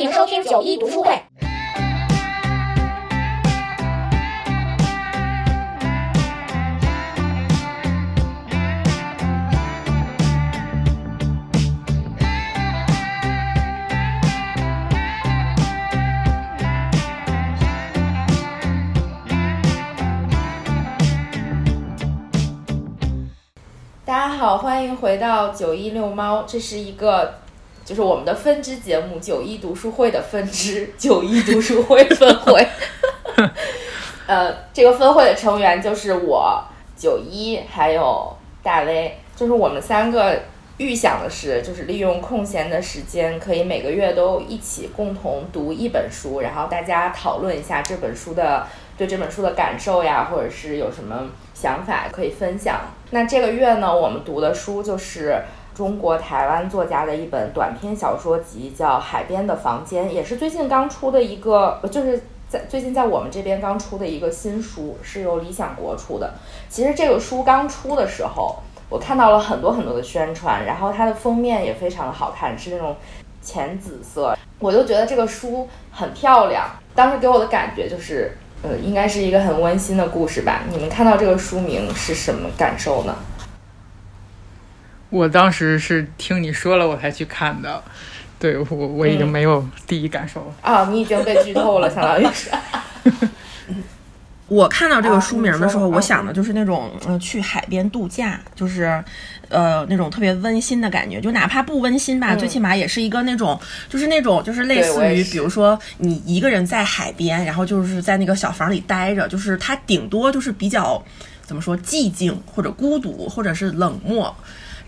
欢迎收听九一读书会。大家好，欢迎回到九一遛猫，这是一个就是我们的分支节目九一读书会的分支 九一读书会分会。呃，这个分会的成员就是我九一还有大威，就是我们三个预想的是，就是利用空闲的时间，可以每个月都一起共同读一本书，然后大家讨论一下这本书的对这本书的感受呀，或者是有什么想法可以分享。那这个月呢，我们读的书就是中国台湾作家的一本短篇小说集，叫《海边的房间》，也是最近刚出的一个，就是在最近在我们这边刚出的一个新书，是由理想国出的。其实这个书刚出的时候，我看到了很多很多的宣传，然后它的封面也非常的好看，是那种浅紫色，我就觉得这个书很漂亮。当时给我的感觉就是。呃，应该是一个很温馨的故事吧？你们看到这个书名是什么感受呢？我当时是听你说了我才去看的，对我我已经没有第一感受了。啊，你已经被剧透了，相当于是。我看到这个书名的时候，啊我想的就是那种呃去海边度假，就是呃那种特别温馨的感觉，就哪怕不温馨吧，嗯。最起码也是一个那种就是那种就是类似于，比如说你一个人在海边，然后就是在那个小房里待着，就是它顶多就是比较怎么说寂静或者孤独或者是冷漠，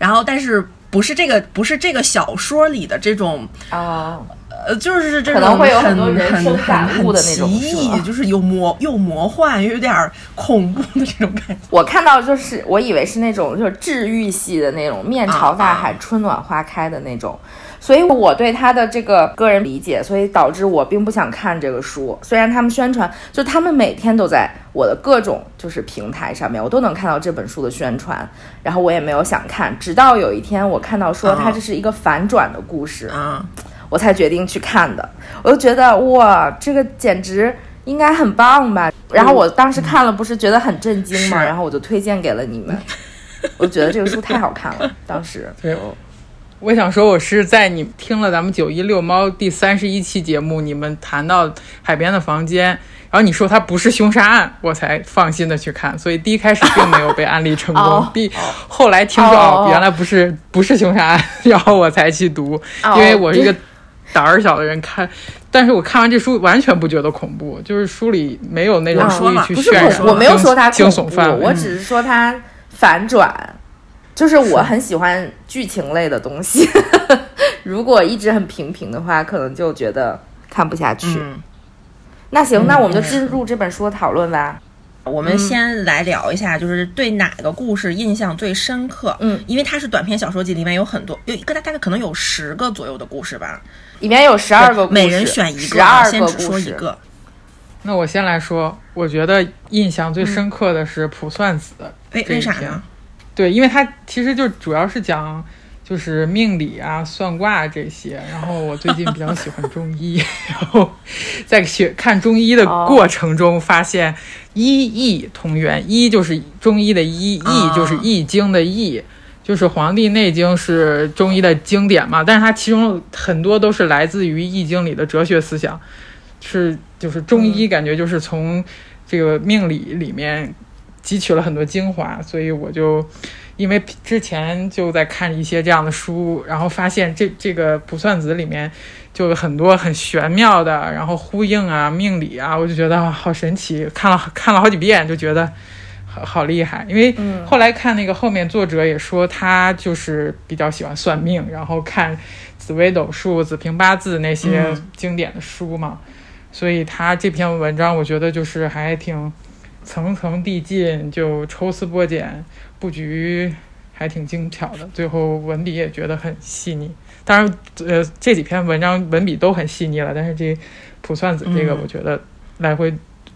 然后但是不是这个不是这个小说里的这种啊，呃，就是这可种能会有很很多人很生感很很悟的那种奇异，就是有魔又魔幻又有点儿恐怖的这种感觉。我看到就是我以为是那种就是治愈系的那种面朝大海、啊。春暖花开的那种，所以我对他的这个个人理解，所以导致我并不想看这个书。虽然他们宣传，就他们每天都在我的各种就是平台上面，我都能看到这本书的宣传，然后我也没有想看，直到有一天我看到说啊。它这是一个反转的故事，啊，我才决定去看的。我就觉得哇，这个简直应该很棒吧。然后我当时看了，不是觉得很震惊吗？是然后我就推荐给了你们。我觉得这个书太好看了，当时。对，我我想说，我是在你听了咱们九一遛猫第三十一期节目，你们谈到海边的房间，然后你说它不是凶杀案，我才放心的去看，所以第一开始并没有被安利成功哦，第后来听说哦哦，原来不是不是凶杀案，然后我才去读，哦因为我是一个胆儿小的人看。但是我看完这书完全不觉得恐怖，就是书里没有那种我说不是渲染，我没有说它惊，悚范围，我只是说它反转。就是我很喜欢剧情类的东西，如果一直很平平的话，可能就觉得看不下去。嗯，那行，那我们就进入这本书的讨论吧。我们先来聊一下，就是对哪个故事印象最深刻？嗯，因为它是短篇小说集，里面有很多，有一个大大概可能有十个左右的故事吧，里面有十二个故事，每人选一十个，啊二个先只说故事。一个。那我先来说，我觉得印象最深刻的是卜算子的为这一篇为啥呢？对，因为它其实就主要是讲就是命理啊、算卦这些。然后我最近比较喜欢中医，然后在学看中医的过程中发现医易同源，医就是中医的医，易就是易经的易。就是《黄帝内经》是中医的经典嘛，但是它其中很多都是来自于《易经》里的哲学思想，是就是中医感觉就是从这个命理里面汲取了很多精华，所以我就因为之前就在看一些这样的书，然后发现这这个卜算子里面就有很多很玄妙的，然后呼应啊命理啊，我就觉得啊好神奇，看了看了好几遍就觉得。好好厉害，因为后来看那个后面作者也说他就是比较喜欢算命，然后看紫微斗数、紫平八字那些经典的书嘛，所以他这篇文章我觉得就是还挺层层递进，就抽丝剥茧，布局还挺精巧的，最后文笔也觉得很细腻。当然，呃，这几篇文章文笔都很细腻了，但是这卜算子这个，我觉得来回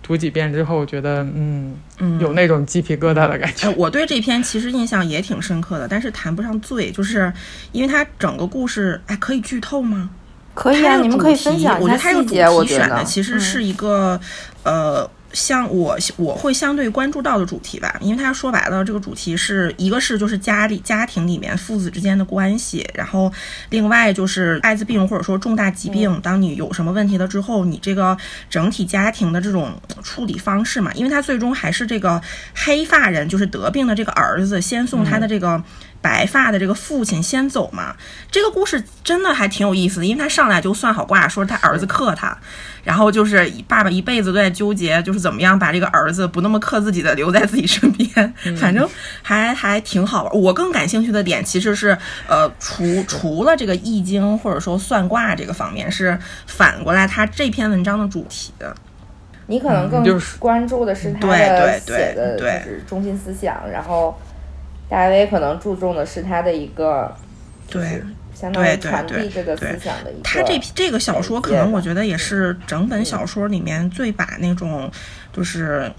读几遍之后，我觉得嗯，嗯有那种鸡皮疙瘩的感觉。哎，我对这篇其实印象也挺深刻的，但是谈不上醉，就是因为它整个故事，哎，可以剧透吗？可以啊，你们可以分享一下细节。我觉得它的主题选的其实是一个呃。像我我会相对关注到的主题吧，因为他说白了，这个主题是一个是就是家里家庭里面父子之间的关系，然后另外就是艾滋病或者说重大疾病，当你有什么问题了之后，你这个整体家庭的这种处理方式嘛，因为他最终还是这个黑发人，就是得病的这个儿子先送他的这个。白发的这个父亲先走嘛，这个故事真的还挺有意思的，因为他上来就算好卦，说他儿子克他，然后就是爸爸一辈子都在纠结，就是怎么样把这个儿子不那么克自己的留在自己身边，反正还还挺好玩。我更感兴趣的点其实是，呃，除除了这个易经或者说算卦这个方面，是反过来他这篇文章的主题的，你可能更关注的是他的写的就是中心思想，然后。大卫可能注重的是他的一个，对，相当于传递这个思想的一个。他这这个小说可能我觉得也是整本小说里面最把那种，就是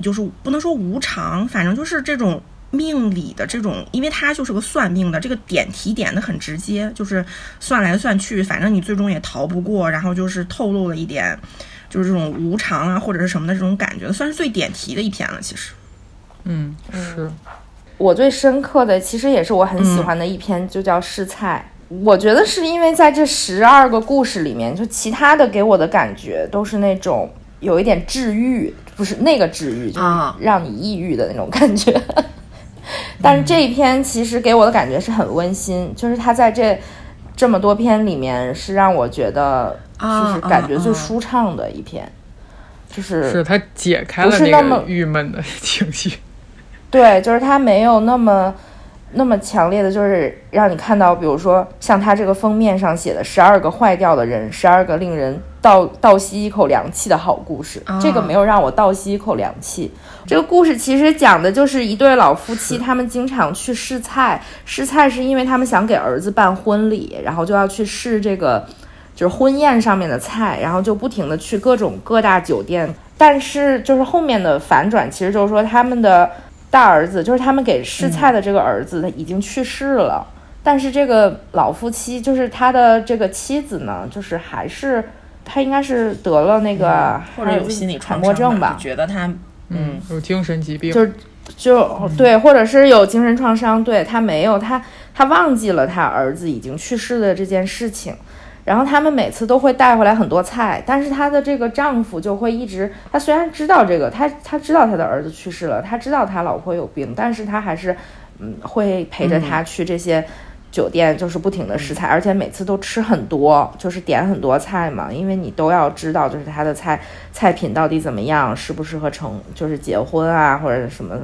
就是不能说无常，反正就是这种命理的这种，因为他就是个算命的，这个点题点的很直接，就是算来算去，反正你最终也逃不过，然后就是透露了一点，就是这种无常啊或者是什么的这种感觉，算是最点题的一篇了，其实。嗯，是。我最深刻的，其实也是我很喜欢的一篇，就叫《试菜》。我觉得是因为在这十二个故事里面，就其他的给我的感觉都是那种有一点治愈，不是那个治愈，就是让你抑郁的那种感觉。但是这一篇其实给我的感觉是很温馨，就是它在这这么多篇里面是让我觉得就是感觉最舒畅的一篇，就是是它解开了那个郁闷的情绪。对，就是它没有那么那么强烈的，就是让你看到，比如说像它这个封面上写的十二个坏掉的人，十二个令人倒倒吸一口凉气的好故事。这个没有让我倒吸一口凉气。这个故事其实讲的就是一对老夫妻，他们经常去试菜。试菜是因为他们想给儿子办婚礼，然后就要去试这个就是婚宴上面的菜，然后就不停的去各种各大酒店。但是就是后面的反转，其实就是说他们的。大儿子就是他们给试菜的这个儿子，他已经去世了。但是这个老夫妻，就是他的这个妻子呢，就是还是他应该是得了那个或者有心理传播症吧？觉得他嗯有精神疾病，就就对，或者是有精神创伤。对他没有他他忘记了他儿子已经去世的这件事情。然后他们每次都会带回来很多菜，但是她的这个丈夫就会一直，他虽然知道这个，他他知道他的儿子去世了，他知道他老婆有病，但是他还是，嗯，会陪着他去这些酒店，就是不停的试菜，而且每次都吃很多，就是点很多菜嘛，因为你都要知道，就是他的菜菜品到底怎么样，适不适合成，就是结婚啊或者什么，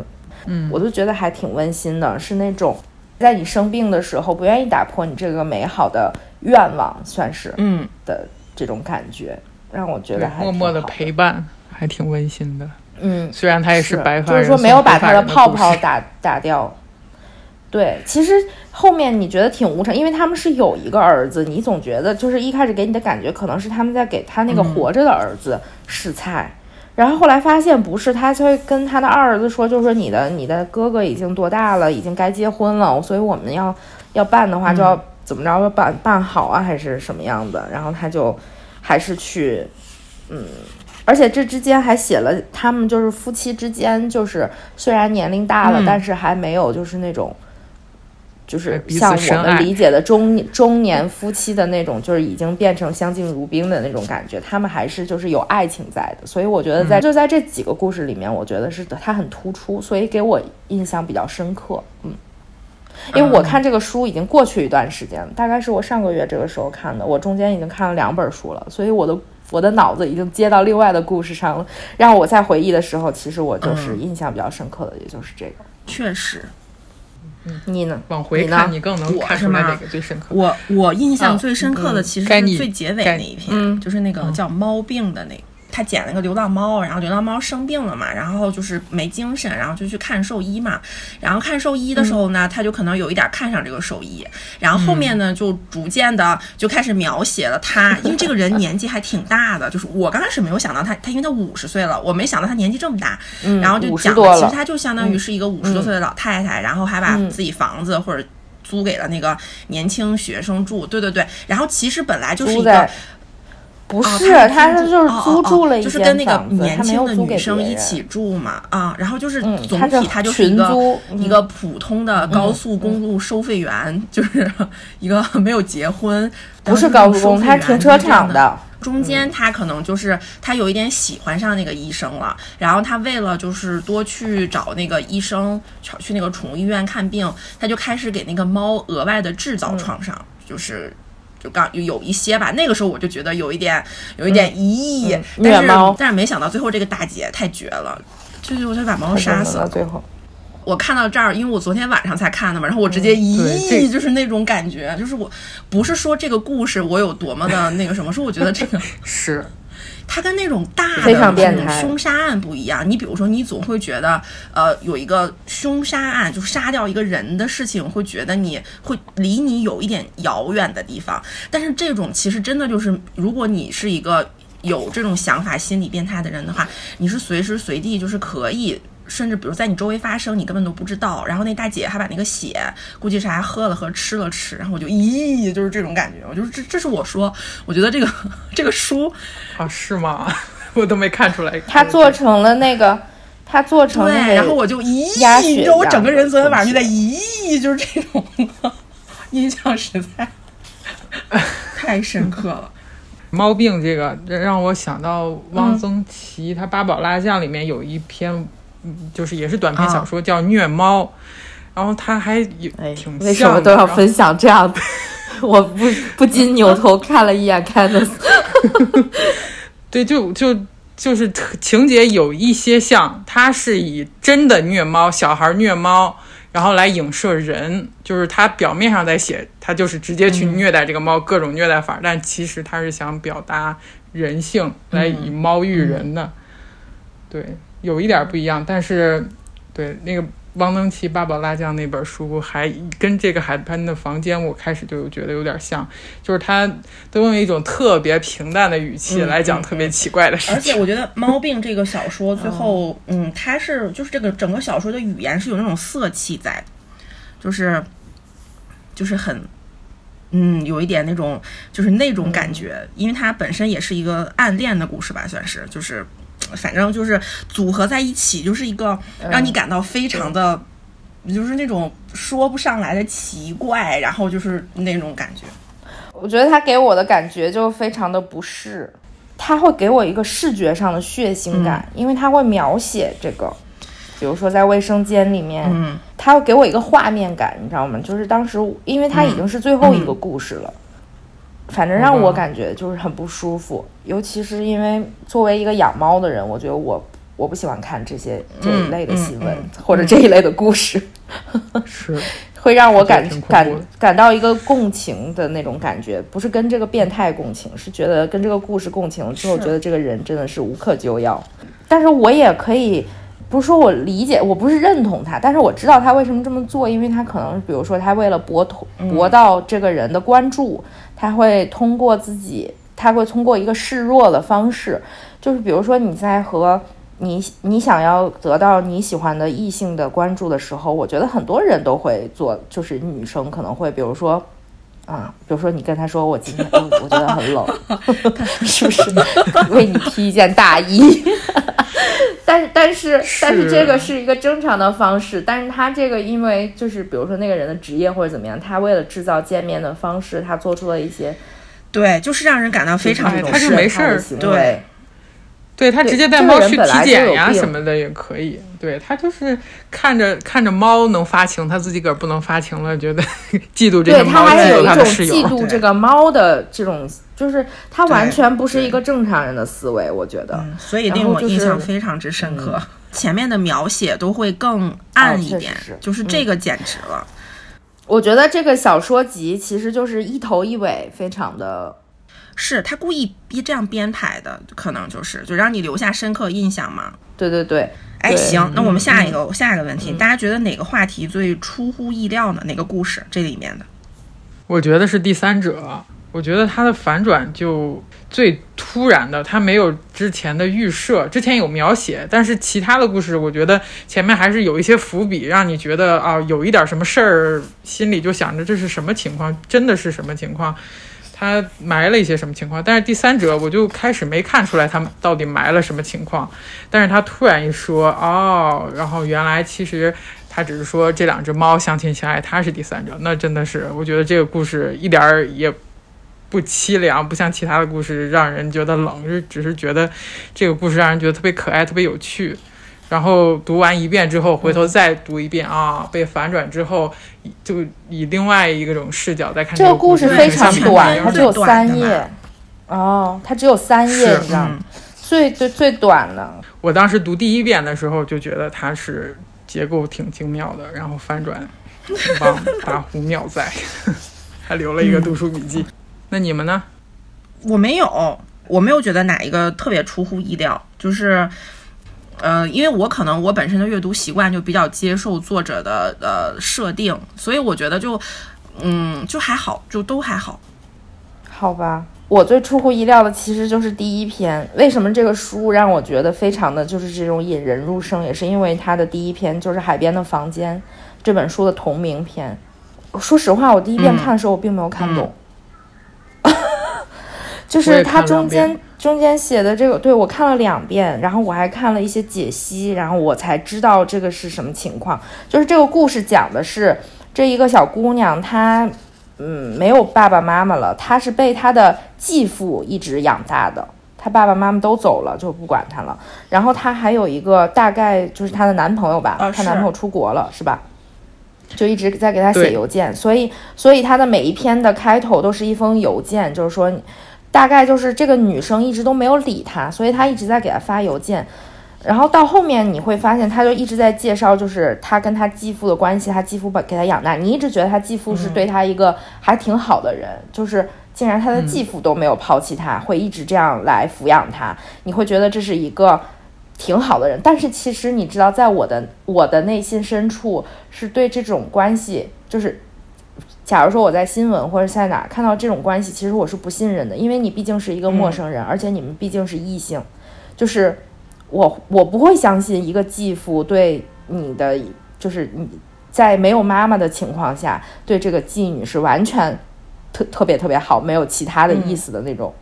嗯，我就觉得还挺温馨的，是那种在你生病的时候不愿意打破你这个美好的。愿望算是嗯的这种感觉，让我觉得还默默的陪伴，还挺温馨的。嗯，虽然他也是白发人，就是说没有把他的泡泡打打掉。对，其实后面你觉得挺无常，因为他们是有一个儿子，你总觉得就是一开始给你的感觉可能是他们在给他那个活着的儿子试菜，然后后来发现不是，他就会跟他的二儿子说，就是说你的你的哥哥已经多大了，已经该结婚了，所以我们要要办的话就要。怎么着办办好啊，还是什么样的？然后他就还是去，嗯，而且这之间还写了他们就是夫妻之间，就是虽然年龄大了，但是还没有就是那种，就是像我们理解的中中年夫妻的那种，就是已经变成相敬如宾的那种感觉。他们还是就是有爱情在的，所以我觉得在就在这几个故事里面，我觉得是他很突出，所以给我印象比较深刻，嗯。因为我看这个书已经过去一段时间了，大概是我上个月这个时候看的。我中间已经看了两本书了，所以我的我的脑子已经接到另外的故事上了。让我在回忆的时候，其实我就是印象比较深刻的，也就是这个。确实，你呢？往回看，你更能看出来哪个最深刻。我我印象最深刻的其实是最结尾那一篇，就是那个叫猫病的那个。他捡了个流浪猫，然后流浪猫生病了嘛，然后就是没精神，然后就去看兽医嘛。然后看兽医的时候呢，他就可能有一点看上这个兽医。然后后面呢，就逐渐的就开始描写了他，因为这个人年纪还挺大的，就是我刚开始没有想到他，他因为他五十岁了，我没想到他年纪这么大。嗯然后就讲，其实他就相当于是一个五十多岁的老太太，然后还把自己房子或者。租给了那个年轻学生住。对对对，然后其实本来就是一个。不哦是，他他是就是租住了一间就是跟那个年轻的女生一起住嘛，啊，然后就是嗯总体他就是一个一个普通的高速公路收费员，就是 一个没有结婚，不是高速他是停车。场的。中间他可能就是他有一点喜欢上那个医生了，然后他为了就是多去找那个医生，去去那个宠物医院看病，他就开始给那个猫额外的制造创伤，就是。就刚有有一些吧，那个时候我就觉得有一点有一点咦，嗯但是但是没想到最后这个大姐太绝了，就是我就把猫杀死了。最后，我看到这儿，因为我昨天晚上才看的嘛，然后我直接对咦，这就是那种感觉，就是我不是说这个故事我有多么的那个什么，是我觉得这个 是，它跟那种大的非常这种凶杀案不一样。你比如说，你总会觉得，呃，有一个凶杀案，就是杀掉一个人的事情，会觉得你会离你有一点遥远的地方。但是这种其实真的就是，如果你是一个有这种想法、心理变态的人的话，你是随时随地就是可以。甚至比如在你周围发生，你根本都不知道。然后那大姐还把那个血，估计是还喝了喝，吃了吃。然后我就咦，就是这种感觉。我就是这，这是我说，我觉得这个 这个书啊，是吗？我都没看出来。他做成了那个，他做成对，然后我就咦，鸭血你知道我整个人昨天晚上就在咦，就是这种印象实在 太深刻了。猫病这个让我想到汪曾祺他《八宝辣酱》里面有一篇，嗯就是也是短篇小说叫《虐猫》，然后他还有哎挺，为什么都要分享这样的？我不不禁扭头看了一眼 Candice，对，就就就是情节有一些像，他是以真的虐猫、小孩虐猫，然后来影射人，就是他表面上在写，他就是直接去虐待这个猫，各种虐待法，但其实他是想表达人性，来以猫喻人的。对，有一点不一样，但是对那个。汪曾祺《八宝辣酱》那本书还跟这个海滩的房间，我开始就觉得有点像，就是他都用一种特别平淡的语气来讲特别奇怪的事情。而且我觉得《猫病》这个小说最后，嗯，它是就是这个整个小说的语言是有那种色气在的，就是就是很。嗯，有一点那种，就是那种感觉，因为它本身也是一个暗恋的故事吧，算是，就是，反正就是组合在一起，就是一个让你感到非常的，就是那种说不上来的奇怪，然后就是那种感觉。我觉得他给我的感觉就非常的不适，他会给我一个视觉上的血腥感，因为他会描写这个，比如说在卫生间里面，嗯。他会给我一个画面感，你知道吗？就是当时，因为他已经是最后一个故事了，反正让我感觉就是很不舒服，尤其是因为作为一个养猫的人，我觉得我我不喜欢看这些这一类的新闻、嗯嗯或者这一类的故事，是，会让我感感感到一个共情的那种感觉，不是跟这个变态共情，是觉得跟这个故事共情了之后，觉得这个人真的是无可救药。但是我也可以，不是说我理解，我不是认同他，但是我知道他为什么这么做，因为他可能，比如说他为了博同博到这个人的关注，他会通过自己，他会通过一个示弱的方式，就是比如说你在和你你想要得到你喜欢的异性的关注的时候，我觉得很多人都会做，就是女生可能会，比如说。啊，比如说你跟他说我今天我我觉得很冷，是不是为你披一件大衣？但是但是但是这个是一个正常的方式，但是他这个因为就是比如说那个人的职业或者怎么样，他为了制造见面的方式，他做出了一些对，就是让人感到非常哎他是没事儿对。对他直接带猫去体检呀什么的也可以。对他就是看着看着猫能发情，他自己个儿不能发情了，觉得 嫉妒这个对他猫，嫉妒还有一种他的室友。嫉妒这个猫的这种，就是他完全不是一个正常人的思维，我觉得。嗯，所以令我印象非常之深刻。前面的描写都会更暗一点，就是这个简直了。我觉得这个小说集其实就是一头一尾，非常的是他故意逼这样编排的，可能就是就让你留下深刻印象嘛。对对对。哎，行，那我们下一个、嗯下一个问题，大家觉得哪个话题最出乎意料呢？哪个故事这里面的？我觉得是第三者，我觉得他的反转就最突突然的，他没有之前的预设，之前有描写，但是其他的故事，我觉得前面还是有一些伏笔，让你觉得啊，有一点什么事儿，心里就想着这是什么情况，真的是什么情况，他埋了一些什么情况。但是第三者，我就开始没看出来他到底埋了什么情况，但是他突然一说哦，然后原来其实他只是说这两只猫相亲相爱，他是第三者，那真的是，我觉得这个故事一点儿也。不凄凉，不像其他的故事让人觉得冷，就只是觉得这个故事让人觉得特别可爱、特别有趣。然后读完一遍之后，回头再读一遍啊，被反转之后，就以另外一个种视角再看这个故事非常短，它只有三页。哦，它只有三页，你知道吗？最最最短的。我当时读第一遍的时候就觉得它是结构挺精妙的，然后反转 挺棒，大呼妙哉，还留了一个读书笔记。那你们呢？我没有，我没有觉得哪一个特别出乎意料。就是，呃，因为我可能我本身的阅读习惯就比较接受作者的呃设定，所以我觉得就，嗯，就还好，就都还好。好吧，我最出乎意料的其实就是第一篇。为什么这个书让我觉得非常的就是这种引人入胜，也是因为它的第一篇就是《海边的房间》这本书的同名篇。说实话，我第一遍看的时候我并没有看懂。就是它中间中间写的这个，对我看了两遍，然后我还看了一些解析，然后我才知道这个是什么情况。就是这个故事讲的是这一个小姑娘，她嗯没有爸爸妈妈了，她是被她的继父一直养大的，她爸爸妈妈都走了，就不管她了。然后她还有一个大概就是她的男朋友吧，她男朋友出国了，是吧？就一直在给她写邮件，所以所以她的每一篇的开头都是一封邮件，就是说。大概就是这个女生一直都没有理他，所以他一直在给他发邮件。然后到后面你会发现，他就一直在介绍，就是他跟他继父的关系，他继父把给他养大。你一直觉得他继父是对他一个还挺好的人，就是竟然他的继父都没有抛弃他，会一直这样来抚养他。你会觉得这是一个挺好的人，但是其实你知道，在我的我的内心深处是对这种关系就是。假如说我在新闻或者在哪看到这种关系，其实我是不信任的，因为你毕竟是一个陌生人，而且你们毕竟是异性，就是我我不会相信一个继父对你的，就是你在没有妈妈的情况下对这个继女是完全特特别特别好，没有其他的意思的那种。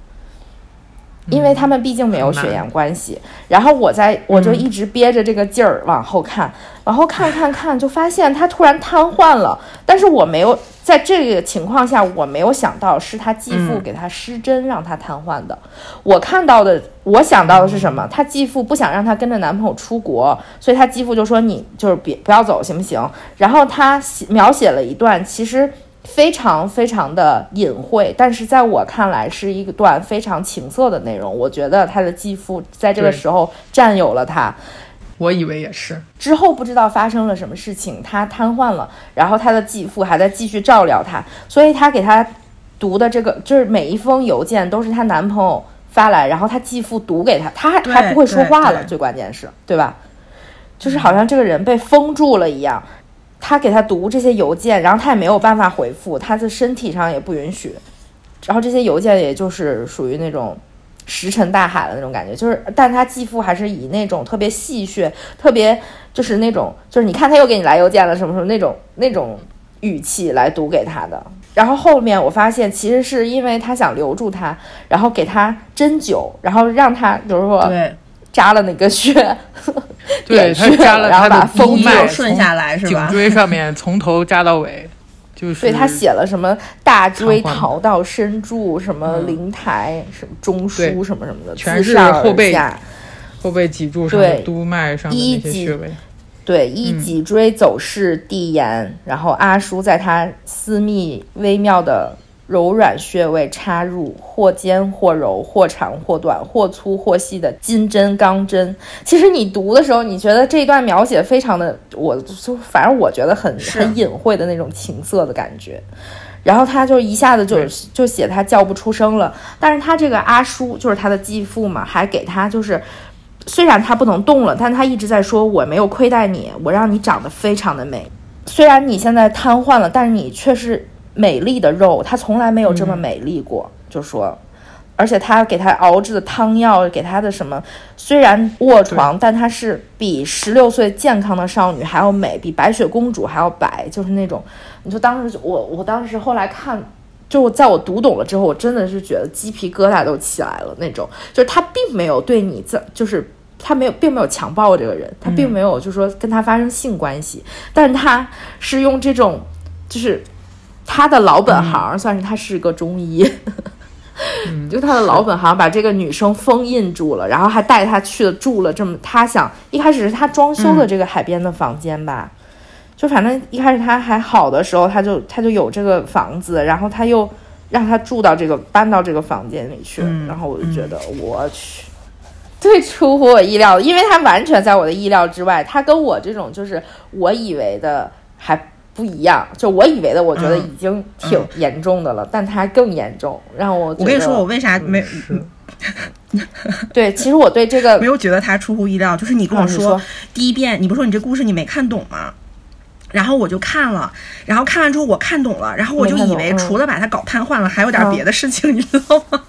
因为他们毕竟没有血缘关系，然后我在我就一直憋着这个劲儿往后看，往后看看看，就发现他突然瘫痪了。但是我没有在这个情况下，我没有想到是他继父给他施针让他瘫痪的。我看到的，我想到的是什么？他继父不想让他跟着男朋友出国，所以他继父就说：“你就是别不要走，行不行？”然后他描写了一段，其实。非常非常的隐晦，但是在我看来是一段非常情色的内容。我觉得他的继父在这个时候占有了他，我以为也是。之后不知道发生了什么事情，他瘫痪了，然后他的继父还在继续照料他，所以他给他读的这个就是每一封邮件都是她男朋友发来，然后他继父读给他，他还还不会说话了，最关键是对吧？就是好像这个人被封住了一样。他给他读这些邮件，然后他也没有办法回复，他的身体上也不允许。然后这些邮件也就是属于那种石沉大海的那种感觉，就是，但他继父还是以那种特别戏谑、特别就是那种，就是你看他又给你来邮件了什么什么那种那种语气来读给他的。然后后面我发现，其实是因为他想留住他，然后给他针灸，然后让他比如说对。扎了哪个穴，对他扎了他的风脉顺下来是吧？颈椎上面从头扎到尾，就是。对他写了什么大椎桃道深柱，什么灵台，什么中枢，什么什么的，全是后背后背脊柱上督脉上的那些穴位。对，一脊椎走势递延，然后阿叔在他私密微妙的。柔软穴位插入，或尖或柔，或长或短，或粗或细的金针钢针。其实你读的时候，你觉得这一段描写非常的，我就反正我觉得很很隐晦的那种情色的感觉。然后他就一下子就就写他叫不出声了。但是他这个阿叔就是他的继父嘛，还给他就是，虽然他不能动了，但他一直在说我没有亏待你，我让你长得非常的美。虽然你现在瘫痪了，但是你却是。美丽的肉，她从来没有这么美丽过。就说，而且他给他熬制的汤药，给他的什么，虽然卧床，但她是比十六岁健康的少女还要美，比白雪公主还要白，就是那种，你说当时我我当时后来看，就在我读懂了之后，我真的是觉得鸡皮疙瘩都起来了那种，就是他并没有对你这就是他没有并没有强暴这个人，他并没有就是说跟他发生性关系，但他是用这种就是他的老本行，算是他是个中医。就他的老本行把这个女生封印住了，然后还带她去了住了这么，他想一开始是他装修的这个海边的房间吧，就反正一开始他还好的时候，他就他就有这个房子，然后他又让他住到这个搬到这个房间里去，然后我就觉得我去，最出乎我意料，因为他完全在我的意料之外，他跟我这种就是我以为的还。不一样，就我以为的，我觉得已经挺严重的了，但它更严重，让我我跟你说，我为啥没？对，其实我对这个没有觉得它出乎意料，就是你跟我说第一遍，你不说你这故事你没看懂吗？然后我就看了，然后看完之后我看懂了，然后我就以为除了把他搞瘫痪了，还有点别的事情，你知道吗？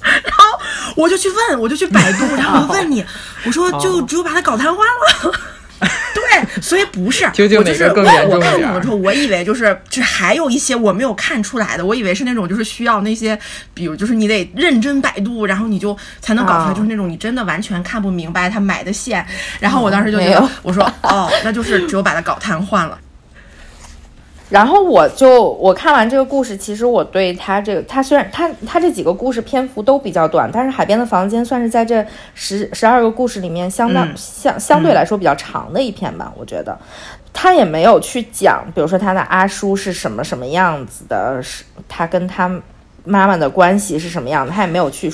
然后我就去问，我就去百度，然后我问你，我说就只有把他搞瘫痪了。对，所以不是，我就是我我看懂了之后，我以为就是这还有一些我没有看出来的，我以为是那种就是需要那些，比如就是你得认真百度，然后你就才能搞出来，就是那种你真的完全看不明白他买的线。然后我当时就觉得，我说哦，那就是只有把它搞瘫痪了。然后我就我看完这个故事，其实我对他这个，他虽然他他这几个故事篇幅都比较短，但是《海边的房间》算是在这十十二个故事里面相当相相对来说比较长的一篇吧。我觉得他也没有去讲，比如说他的阿叔是什么什么样子的，是他跟他妈妈的关系是什么样的，他也没有去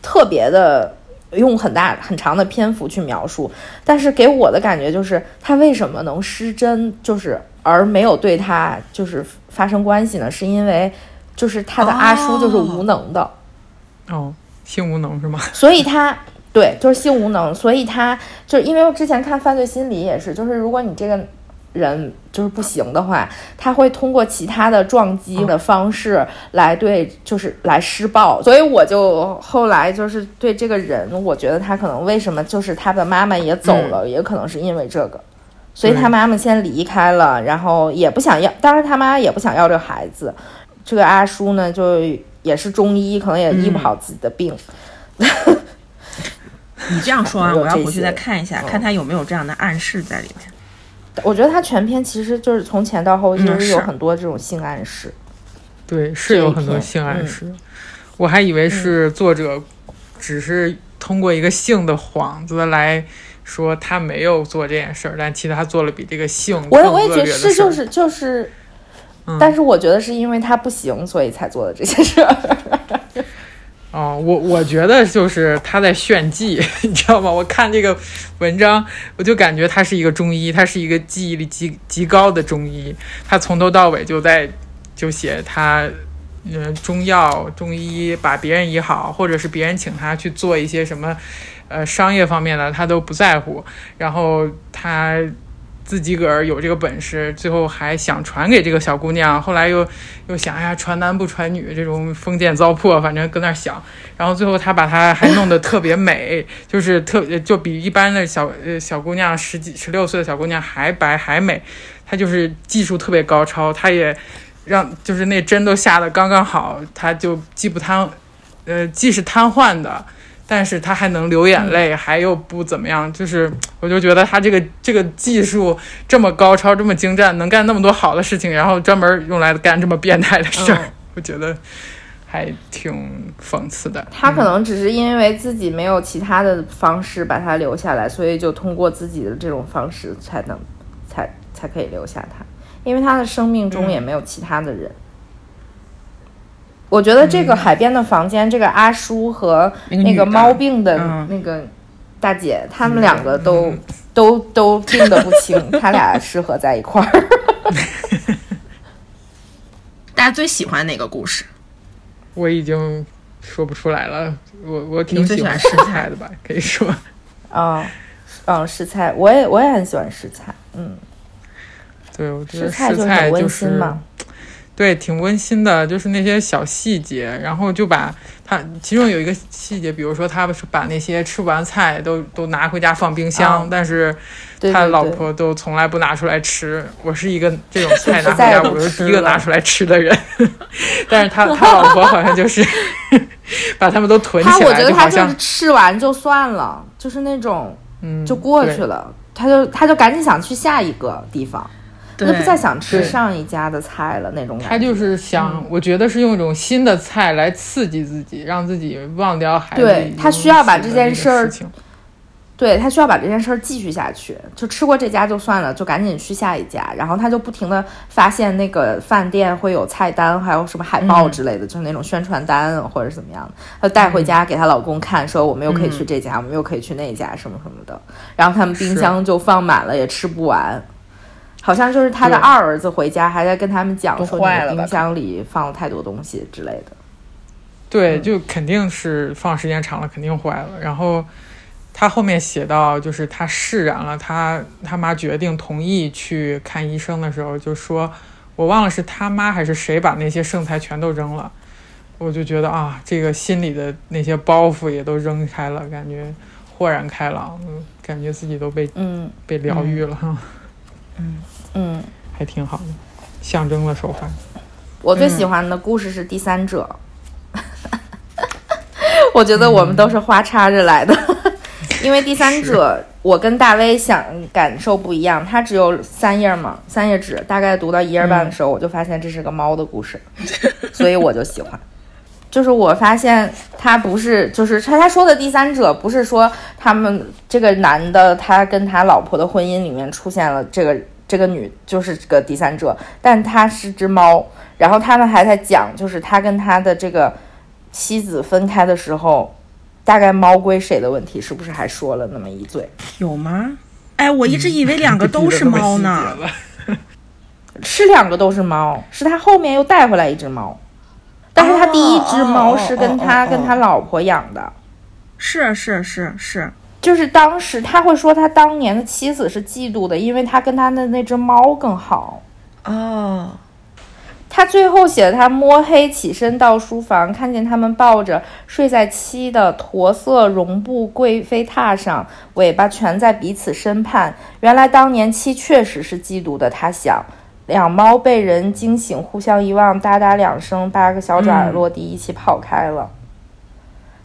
特别的用很大很长的篇幅去描述。但是给我的感觉就是，他为什么能失真，就是。而没有对他就是发生关系呢，是因为就是他的阿叔就是无能的，哦，性无能是吗？所以他对就是性无能，所以他就因为我之前看犯罪心理也是，就是如果你这个人就是不行的话，他会通过其他的撞击的方式来对就是来施暴，所以我就后来就是对这个人，我觉得他可能为什么就是他的妈妈也走了，也可能是因为这个。所以他妈妈先离开了，然后也不想要，当然他妈也不想要这个孩子。这个阿叔呢，就也是中医，可能也医不好自己的病。你这样说啊，我要回去再看一下，看他有没有这样的暗示在里面。我觉得他全篇其实就是从前到后，其实有很多这种性暗示。对，是有很多性暗示。我还以为是作者只是通过一个性的幌子来。说他没有做这件事儿，但其实他做了比这个性我我也觉得是就是就是，但是我觉得是因为他不行，所以才做的这些事儿。哦，我我觉得就是他在炫技，你知道吗？我看这个文章，我就感觉他是一个中医，他是一个记忆力极极高的中医，他从头到尾就在就写他，嗯，中药中医把别人医好，或者是别人请他去做一些什么。呃，商业方面的他都不在乎，然后他自己个儿有这个本事，最后还想传给这个小姑娘，后来又又想，哎呀，传男不传女，这种封建糟粕，反正搁那儿想，然后最后他把她还弄得特别美，就是特就比一般的小呃小姑娘十几十六岁的小姑娘还白还美，她就是技术特别高超，她也让就是那针都下的刚刚好，她就既不瘫，呃，既是瘫痪的。但是他还能流眼泪，还又不怎么样，就是我就觉得他这个这个技术这么高超，这么精湛，能干那么多好的事情，然后专门用来干这么变态的事儿，我觉得还挺讽刺的。他可能只是因为自己没有其他的方式把他留下来，所以就通过自己的这种方式才能才才可以留下他，因为他的生命中也没有其他的人。我觉得这个海边的房间，这个阿叔和那个猫病的那个大姐，他们两个都都都病得不轻，他俩适合在一块儿。大家最喜欢哪个故事？我已经说不出来了。我我挺喜欢食菜的吧，可以说。啊，嗯，食菜，我也我也很喜欢食菜。嗯，对，我觉得食菜就很温馨嘛。对，挺温馨的，就是那些小细节，然后就把他其中有一个细节，比如说他把那些吃不完菜都都拿回家放冰箱，但是他老婆都从来不拿出来吃。我是一个这种菜 拿回家我是第一个拿出来吃的人，但是他他老婆好像就是 把他们都囤起来，我觉得他就是吃完就算了，就是那种嗯就过去了，他就他就赶紧想去下一个地方。他不再想吃上一家的菜了，那种感觉。他就是想，我觉得是用一种新的菜来刺激自己，让自己忘掉孩子。对他需要把这件事儿，对他需要把这件事儿继续下去。就吃过这家就算了，就赶紧去下一家。然后他就不停的发现那个饭店会有菜单，还有什么海报之类的，就是那种宣传单或者怎么样的。他带回家给她老公看，说我们又可以去这家，我们又可以去那家，什么什么的。然后他们冰箱就放满了，也吃不完。好像就是他的二儿子回家，还在跟他们讲说冰箱里放了太多东西之类的。对，就肯定是放时间长了，肯定坏了。然后他后面写到，就是他释然了，他他妈决定同意去看医生的时候，就说我忘了是他妈还是谁把那些剩菜全都扔了。我就觉得啊，这个心里的那些包袱也都扔开了，感觉豁然开朗，感觉自己都被嗯被疗愈了哈。嗯嗯，还挺好的，象征了手环。我最喜欢的故事是第三者，我觉得我们都是花插着来的，因为第三者我跟大威想感受不一样，他只有三页嘛，三页纸，大概读到一页半的时候，我就发现这是个猫的故事，所以我就喜欢。就是我发现他不是，就是他他说的第三者，不是说他们这个男的他跟他老婆的婚姻里面出现了这个这个女就是这个第三者，但她是只猫。然后他们还在讲，就是他跟他的这个妻子分开的时候，大概猫归谁的问题，是不是还说了那么一嘴？有吗？哎，我一直以为两个都是猫呢。是两个都是猫，是他后面又带回来一只猫。但是他第一只猫是跟他跟他老婆养的，是是是是，就是当时他会说他当年的妻子是嫉妒的，因为他跟他的那只猫更好。哦，他最后写的，他摸黑起身到书房，看见他们抱着睡在漆的驼色绒布贵妃榻上，尾巴蜷在彼此身畔。原来当年妻确实是嫉妒的，他想。两猫被人惊醒，互相一望，哒哒两声，八个小爪落地，一起跑开了。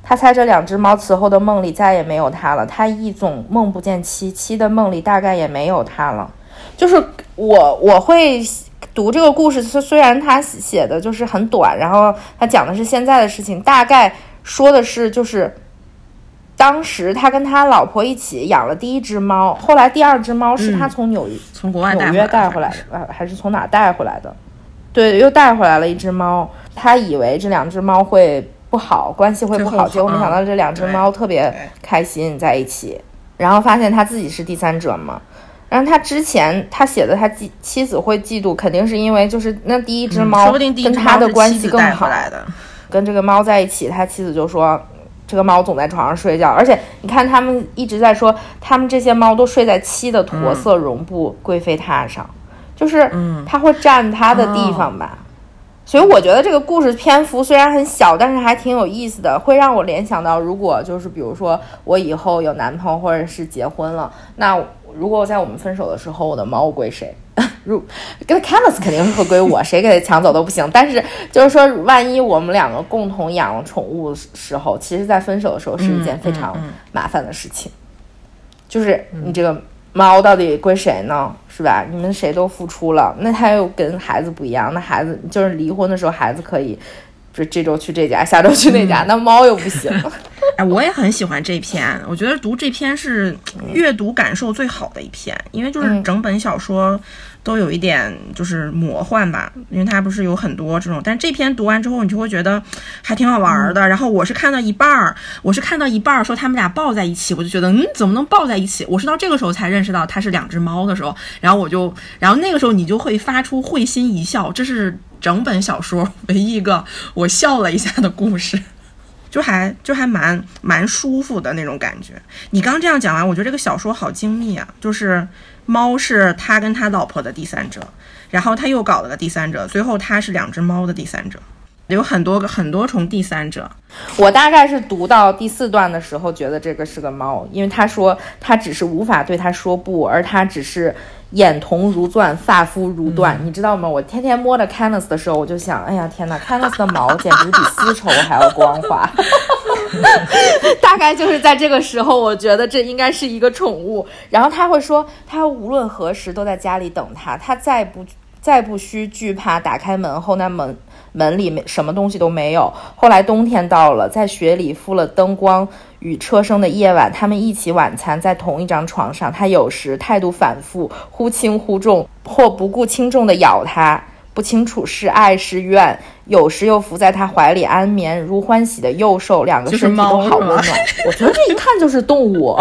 他猜这两只猫此后的梦里再也没有他了。他一总梦不见七，七的梦里大概也没有他了。就是我我会读这个故事，虽然他写的就是很短，然后他讲的是现在的事情，大概说的是就是。当时他跟他老婆一起养了第一只猫，后来第二只猫是他从纽从国外纽约带回来的，呃，还是从哪带回来的？对，又带回来了一只猫。他以为这两只猫会不好，关系会不好，结果没想到这两只猫特别开心在一起。然后发现他自己是第三者嘛。然后他之前他写的他妻妻子会嫉妒，肯定是因为就是那第一只猫跟他的关系更好，跟这个猫在一起，他妻子就说。这个猫总在床上睡觉，而且你看，他们一直在说，他们这些猫都睡在漆的驼色绒布贵妃榻上，就是它会占它的地方吧。所以我觉得这个故事篇幅虽然很小，但是还挺有意思的，会让我联想到，如果就是比如说我以后有男朋友或者是结婚了，那如果在我们分手的时候，我的猫归谁？如跟 Canvas 肯定是会归我，谁给他抢走都不行。但是就是说，万一我们两个共同养了宠物时候，其实，在分手的时候是一件非常麻烦的事情。就是你这个猫到底归谁呢？是吧？你们谁都付出了，那他又跟孩子不一样。那孩子就是离婚的时候，孩子可以。就这周去这家，下周去那家，那猫又不行。哎，我也很喜欢这篇，我觉得读这篇是阅读感受最好的一篇，因为就是整本小说都有一点就是魔幻吧，因为它不是有很多这种，但这篇读完之后，你就会觉得还挺好玩的。然后我是看到一半儿，我是看到一半儿说他们俩抱在一起，我就觉得嗯，怎么能抱在一起？我是到这个时候才认识到它是两只猫的时候，然后我就，然后那个时候你就会发出会心一笑，这是。整本小说唯一一个我笑了一下的故事，就还就还蛮蛮舒服的那种感觉。你刚这样讲完，我觉得这个小说好精密啊，就是猫是他跟他老婆的第三者，然后他又搞了个第三者，最后他是两只猫的第三者。有很多个很多重第三者，我大概是读到第四段的时候，觉得这个是个猫，因为他说他只是无法对他说不，而他只是眼瞳如钻，发肤如缎，你知道吗？我天天摸着 Canus 的时候，我就想，哎呀天哪，Canus 的毛简直比丝绸还要光滑。大概就是在这个时候，我觉得这应该是一个宠物。然后他会说，他无论何时都在家里等他，他再不再不需惧怕打开门后那门。门里没什么东西都没有。后来冬天到了，在雪里敷了灯光与车声的夜晚，他们一起晚餐在同一张床上。他有时态度反复，忽轻忽重，或不顾轻重的咬他，不清楚是爱是怨。有时又伏在他怀里安眠，如欢喜的幼兽，两个身体都好温暖。我觉得这一看就是动物，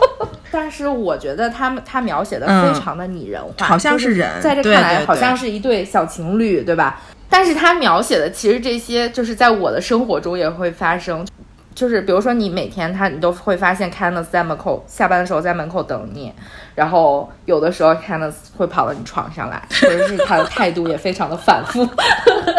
但是我觉得他们他描写的非常的拟人化，好像是人，在这看来好像是一对小情侣，对吧？但是他描写的其实这些就是在我的生活中也会发生，就是比如说你每天他你都会发现 c a n e 在门口下班的时候在门口等你，然后有的时候 c a n c e 会跑到你床上来，或者是 他的态度也非常的反复，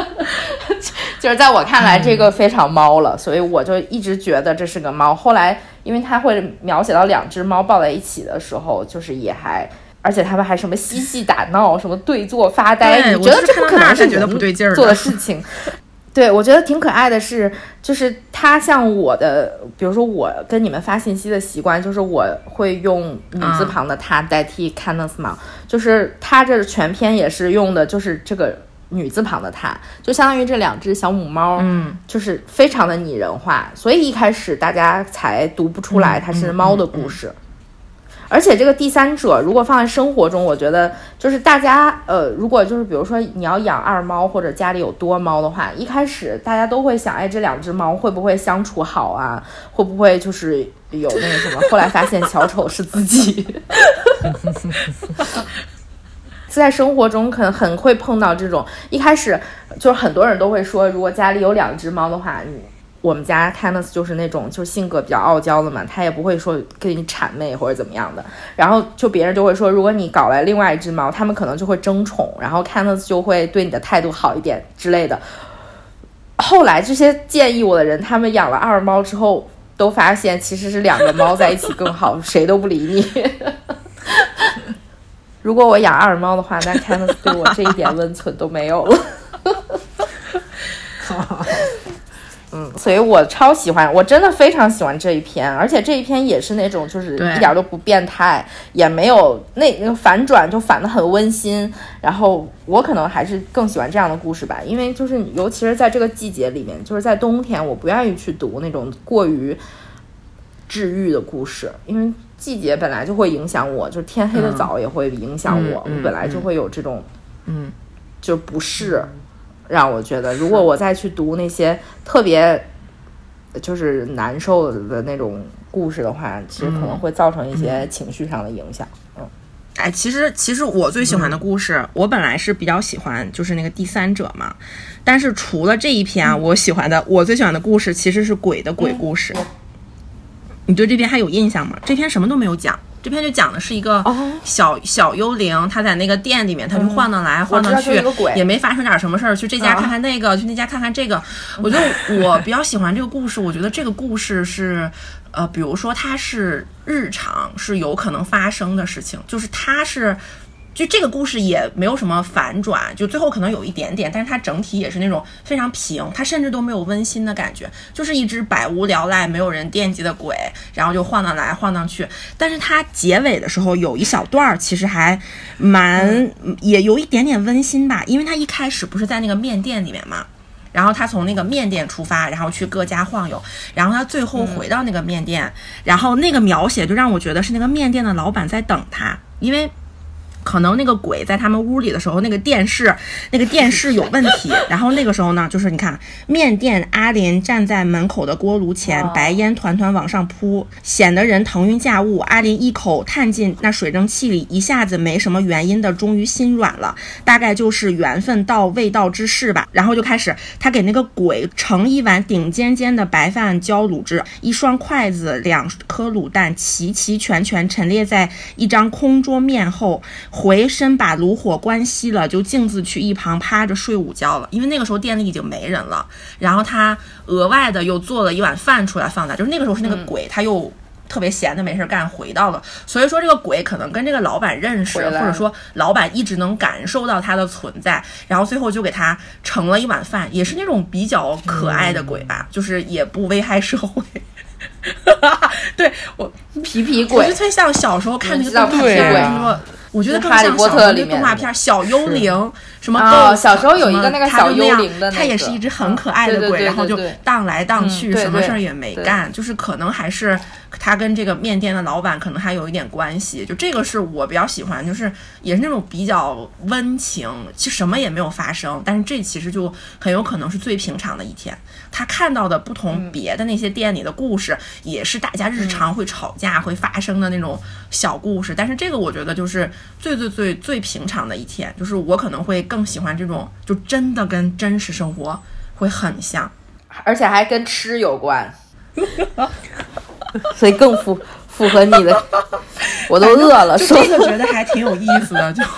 就是在我看来这个非常猫了，所以我就一直觉得这是个猫。后来因为他会描写到两只猫抱在一起的时候，就是也还。而且他们还什么嬉戏打闹，什么对坐发呆，你觉得这不可能是人做的事情？对，我觉得挺可爱的是，就是他像我的，比如说我跟你们发信息的习惯，就是我会用女字旁的他代替 Canis 嘛，就是他这全篇也是用的，就是这个女字旁的他，就相当于这两只小母猫，嗯，就是非常的拟人化，所以一开始大家才读不出来它是猫的故事。而且这个第三者如果放在生活中，我觉得就是大家呃，如果就是比如说你要养二猫或者家里有多猫的话，一开始大家都会想，哎，这两只猫会不会相处好啊？会不会就是有那个什么？后来发现小丑是自己，在生活中可能很会碰到这种，一开始就是很多人都会说，如果家里有两只猫的话，你。我们家 Canis 就是那种就是性格比较傲娇的嘛，他也不会说跟你谄媚或者怎么样的。然后就别人就会说，如果你搞来另外一只猫，他们可能就会争宠，然后 Canis 就会对你的态度好一点之类的。后来这些建议我的人，他们养了二猫之后，都发现其实是两个猫在一起更好，谁都不理你。如果我养二猫的话，那 Canis 对我这一点温存都没有了。嗯，所以我超喜欢，我真的非常喜欢这一篇，而且这一篇也是那种就是一点都不变态，也没有那那个反转，就反的很温馨。然后我可能还是更喜欢这样的故事吧，因为就是尤其是在这个季节里面，就是在冬天，我不愿意去读那种过于治愈的故事，因为季节本来就会影响我，就是天黑的早也会影响我，我本来就会有这种嗯，就不适。让我觉得，如果我再去读那些特别就是难受的那种故事的话，其实可能会造成一些情绪上的影响。嗯，哎，其实其实我最喜欢的故事，我本来是比较喜欢就是那个第三者嘛，但是除了这一篇，我喜欢的我最喜欢的故事其实是鬼的鬼故事。你对这篇还有印象吗？这篇什么都没有讲。这篇就讲的是一个小小幽灵，他在那个店里面，他就晃荡来晃荡去，也没发生点什么事儿，去这家看看那个，去那家看看这个。我觉得 我比较喜欢这个故事，我觉得这个故事是，呃，比如说它是日常是有可能发生的事情，就是它是。就这个故事也没有什么反转，就最后可能有一点点，但是它整体也是那种非常平，它甚至都没有温馨的感觉，就是一只百无聊赖、没有人惦记的鬼，然后就晃荡来晃荡去。但是它结尾的时候有一小段儿，其实还蛮也有一点点温馨吧，因为它一开始不是在那个面店里面嘛，然后他从那个面店出发，然后去各家晃悠，然后他最后回到那个面店，然后那个描写就让我觉得是那个面店的老板在等他，因为。可能那个鬼在他们屋里的时候，那个电视那个电视有问题。然后那个时候呢，就是你看面店阿林站在门口的锅炉前，白烟团团往上扑，显得人腾云驾雾。阿林一口探进那水蒸气里，一下子没什么原因的，终于心软了，大概就是缘分到未到之事吧。然后就开始他给那个鬼盛一碗顶尖尖的白饭浇卤汁，一双筷子，两颗卤蛋齐齐全全陈列在一张空桌面后。回身把炉火关熄了，就径自去一旁趴着睡午觉了。因为那个时候店里已经没人了。然后他额外的又做了一碗饭出来放在，就是那个时候是那个鬼，他又特别闲的没事干回到了。所以说这个鬼可能跟这个老板认识，或者说老板一直能感受到他的存在，然后最后就给他盛了一碗饭，也是那种比较可爱的鬼吧，就是也不危害社会。对我皮皮鬼，就特别像小时候看那个动画片，什么。我觉得更像小时候那动画片《小幽灵》什么哦，小时候有一个那个小幽灵的，它也是一只很可爱的鬼，然后就荡来荡去，什么事儿也没干，就是可能还是他跟这个面店的老板可能还有一点关系。就这个是我比较喜欢，就是也是那种比较温情，其实什么也没有发生，但是这其实就很有可能是最平常的一天。他看到的不同别的那些店里的故事，也是大家日常会吵架会发生的那种小故事，但是这个我觉得就是最最最最平常的一天，就是我可能会更喜欢这种，就真的跟真实生活会很像，而且还跟吃有关，所以更符符合你的，我都饿了，这个觉得还挺有意思的，就。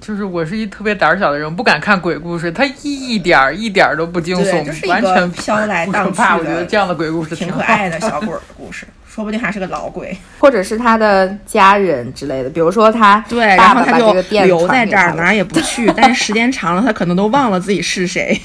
就是我是一特别胆小的人，不敢看鬼故事，它一点儿一点儿都不惊悚，完全飘来荡去。我觉得这样的鬼故事挺可爱的小鬼的故事，说不定还是个老鬼，或者是他的家人之类的。比如说他对，然后他就留在这儿，哪儿也不去，但是时间长了，他可能都忘了自己是谁。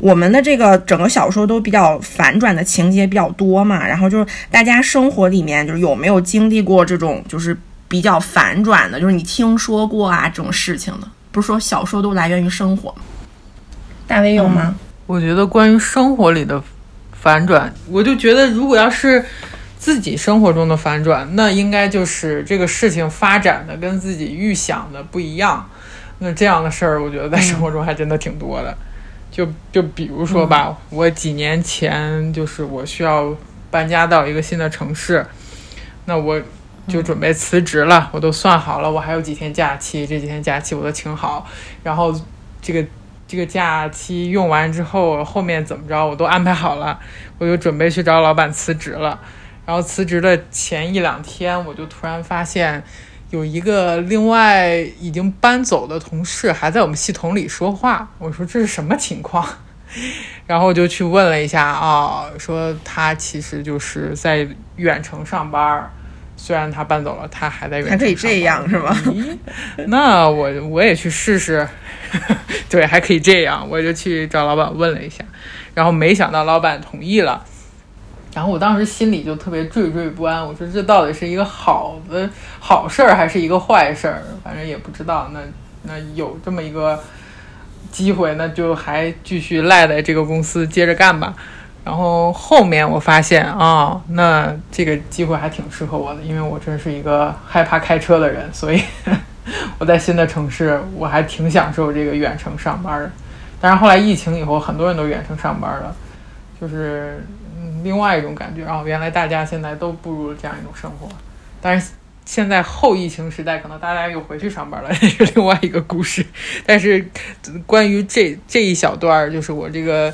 我们的这个整个小说都比较反转的情节比较多嘛，然后就是大家生活里面就是有没有经历过这种就是比较反转的，就是你听说过啊这种事情的？不是说小说都来源于生活吗？大卫有吗？我觉得关于生活里的反转，我就觉得如果要是自己生活中的反转，那应该就是这个事情发展的跟自己预想的不一样。那这样的事儿，我觉得在生活中还真的挺多的。就就比如说吧，我几年前就是我需要搬家到一个新的城市，那我就准备辞职了，我都算好了，我还有几天假期，这几天假期我都请好，然后这个这个假期用完之后，后面怎么着我都安排好了，我就准备去找老板辞职了，然后辞职的前一两天，我就突然发现。有一个另外已经搬走的同事还在我们系统里说话，我说这是什么情况？然后我就去问了一下啊，说他其实就是在远程上班，虽然他搬走了，他还在原地。还可以这样是吗？那我我也去试试，对，还可以这样，我就去找老板问了一下，然后没想到老板同意了。然后我当时心里就特别惴惴不安，我说这到底是一个好的好事儿还是一个坏事儿？反正也不知道。那那有这么一个机会，那就还继续赖在这个公司接着干吧。然后后面我发现啊，那这个机会还挺适合我的，因为我真是一个害怕开车的人，所以 我在新的城市我还挺享受这个远程上班的。但是后来疫情以后，很多人都远程上班了，就是。另外一种感觉，然后原来大家现在都步入了这样一种生活，但是现在后疫情时代，可能大家又回去上班了，这是另外一个故事。但是关于这这一小段儿，就是我这个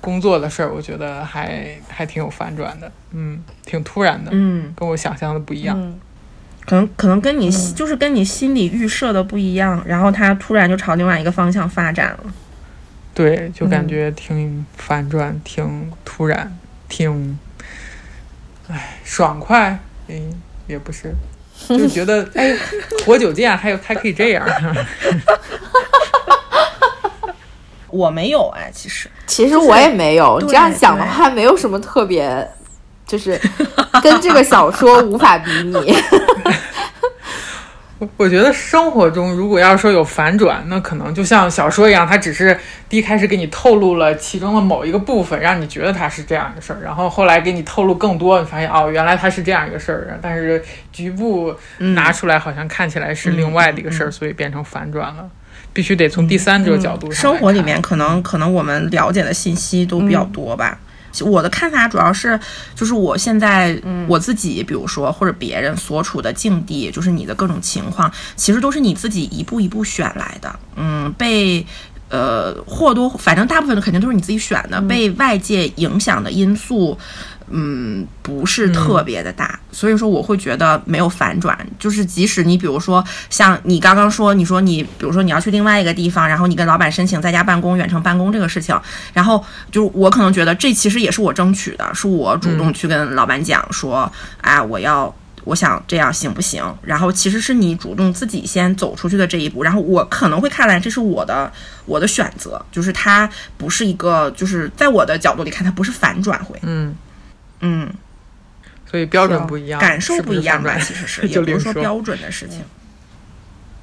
工作的事儿，我觉得还还挺有反转的，嗯，挺突然的，嗯，跟我想象的不一样，可能可能跟你就是跟你心里预设的不一样，然后他突然就朝另外一个方向发展了，对，就感觉挺反转，挺突然。挺，哎，爽快，嗯，也不是，就觉得哎，活久见，还有还可以这样。我没有哎，其实其实我也没有。这样想的话，没有什么特别，就是跟这个小说无法比拟。我 我觉得生活中如果要说有反转，那可能就像小说一样，它只是第一开始给你透露了其中的某一个部分，让你觉得它是这样一个事儿，然后后来给你透露更多，你发现哦，原来它是这样一个事儿，但是局部拿出来好像看起来是另外的一个事儿，所以变成反转了。必须得从第三者角度上、生活里面可能可能我们了解的信息都比较多吧。我的看法主要是，就是我现在我自己，比如说或者别人所处的境地，就是你的各种情况，其实都是你自己一步一步选来的。嗯，被呃或多反正大部分的肯定都是你自己选的，被外界影响的因素。嗯，不是特别的大，所以说我会觉得没有反转。就是即使你比如说像你刚刚说，你说你比如说你要去另外一个地方，然后你跟老板申请在家办公、远程办公这个事情，然后就我可能觉得这其实也是我争取的，是我主动去跟老板讲说，哎，我要我想这样行不行？然后其实是你主动自己先走出去的这一步，然后我可能会看来这是我的我的选择，就是它不是一个，就是在我的角度里看，它不是反转回，嗯。嗯，所以标准不一样，感受不一样吧？其实是，也不是 说标准的事情。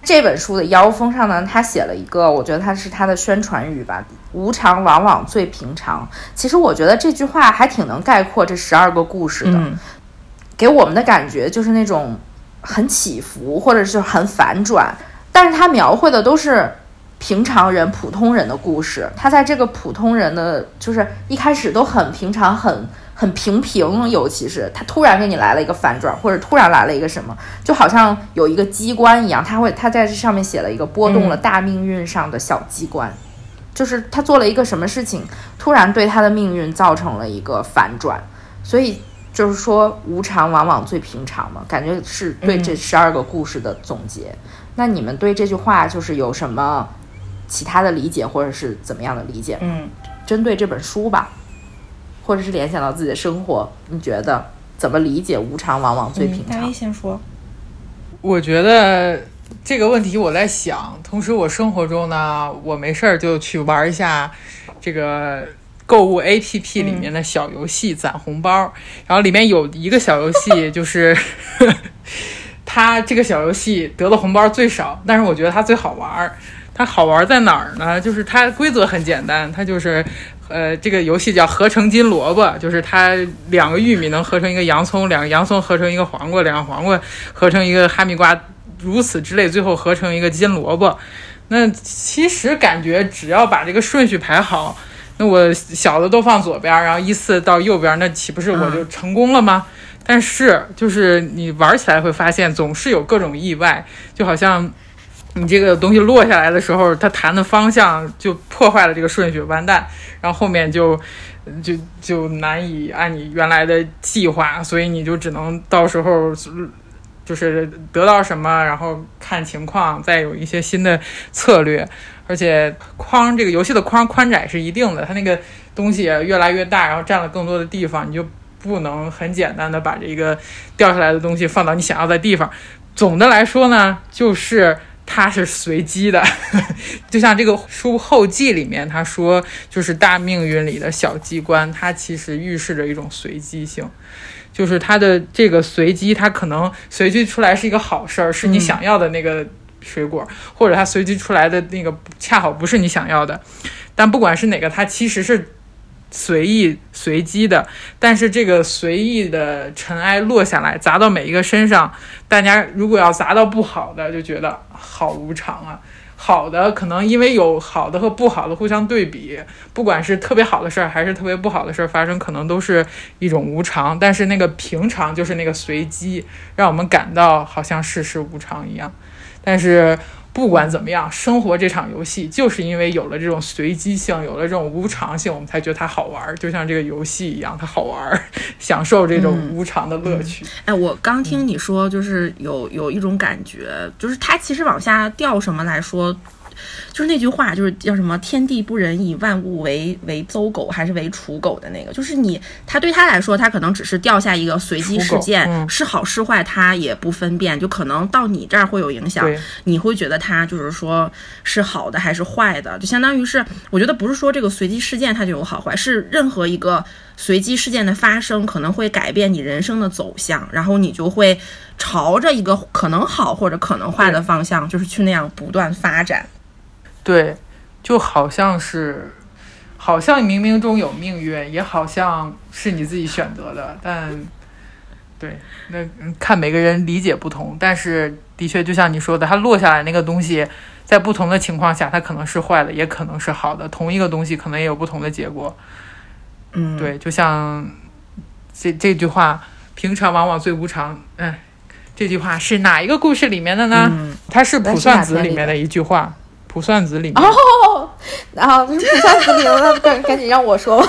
这本书的腰封上呢，他写了一个，我觉得他是他的宣传语吧：“无常往往最平常。”其实我觉得这句话还挺能概括这十二个故事的，给我们的感觉就是那种很起伏或者是很反转，但是他描绘的都是。平常人、普通人的故事，他在这个普通人的，就是一开始都很平常、很很平平，尤其是他突然给你来了一个反转，或者突然来了一个什么，就好像有一个机关一样，他会他在这上面写了一个波动了大命运上的小机关，就是他做了一个什么事情，突然对他的命运造成了一个反转，所以就是说无常往往最平常嘛，感觉是对这十二个故事的总结。那你们对这句话就是有什么？其他的理解，或者是怎么样的理解？嗯，针对这本书吧，或者是联想到自己的生活，你觉得怎么理解“无常往往最平常”？大先说。我觉得这个问题我在想，同时我生活中呢，我没事儿就去玩一下这个购物 APP 里面的小游戏攒红包，然后里面有一个小游戏，就是 它这个小游戏得的红包最少，但是我觉得它最好玩儿。它好玩在哪儿呢？就是它规则很简单，它就是，呃，这个游戏叫合成金萝卜，就是它两个玉米能合成一个洋葱，两个洋葱合成一个黄瓜，两个黄瓜合成一个哈密瓜，如此之类，最后合成一个金萝卜。那其实感觉只要把这个顺序排好，那我小的都放左边，然后依次到右边，那岂不是我就成功了吗？但是就是你玩起来会发现，总是有各种意外，就好像。你这个东西落下来的时候，它弹的方向就破坏了这个顺序，完蛋，然后后面就就就难以按你原来的计划，所以你就只能到时候就是得到什么，然后看情况再有一些新的策略。而且框这个游戏的框宽窄是一定的，它那个东西越来越大，然后占了更多的地方，你就不能很简单的把这个掉下来的东西放到你想要的地方。总的来说呢，就是。它是随机的，就像这个书后记里面他说，就是大命运里的小机关，它其实预示着一种随机性，就是它的这个随机，它可能随机出来是一个好事儿，是你想要的那个水果，或者它随机出来的那个恰好不是你想要的，但不管是哪个，它其实是。随意随机的，但是这个随意的尘埃落下来砸到每一个身上，大家如果要砸到不好的，就觉得好无常啊。好的可能因为有好的和不好的互相对比，不管是特别好的事儿还是特别不好的事儿发生，可能都是一种无常。但是那个平常就是那个随机，让我们感到好像世事无常一样。但是。不管怎么样，生活这场游戏就是因为有了这种随机性，有了这种无常性，我们才觉得它好玩儿。就像这个游戏一样，它好玩儿，享受这种无常的乐趣。哎，我刚听你说，就是有有一种感觉，就是它其实往下掉什么来说。就是那句话，就是叫什么“天地不仁，以万物为为邹狗，还是为刍狗”的那个。就是你，他对他来说，他可能只是掉下一个随机事件，是好是坏，他也不分辨。就可能到你这儿会有影响，你会觉得他就是说是好的还是坏的，就相当于是，我觉得不是说这个随机事件它就有好坏，是任何一个随机事件的发生可能会改变你人生的走向，然后你就会朝着一个可能好或者可能坏的方向，就是去那样不断发展。对，就好像是，好像冥冥中有命运，也好像是你自己选择的，但，对，那看每个人理解不同，但是的确就像你说的，它落下来那个东西，在不同的情况下，它可能是坏的，也可能是好的，同一个东西可能也有不同的结果。嗯，对，就像这这句话，平常往往最无常。嗯，这句话是哪一个故事里面的呢？嗯它是《卜算子》里面的一句话，《卜算子》里面。哦，然后就是卜算子里面，那赶赶紧让我说吧。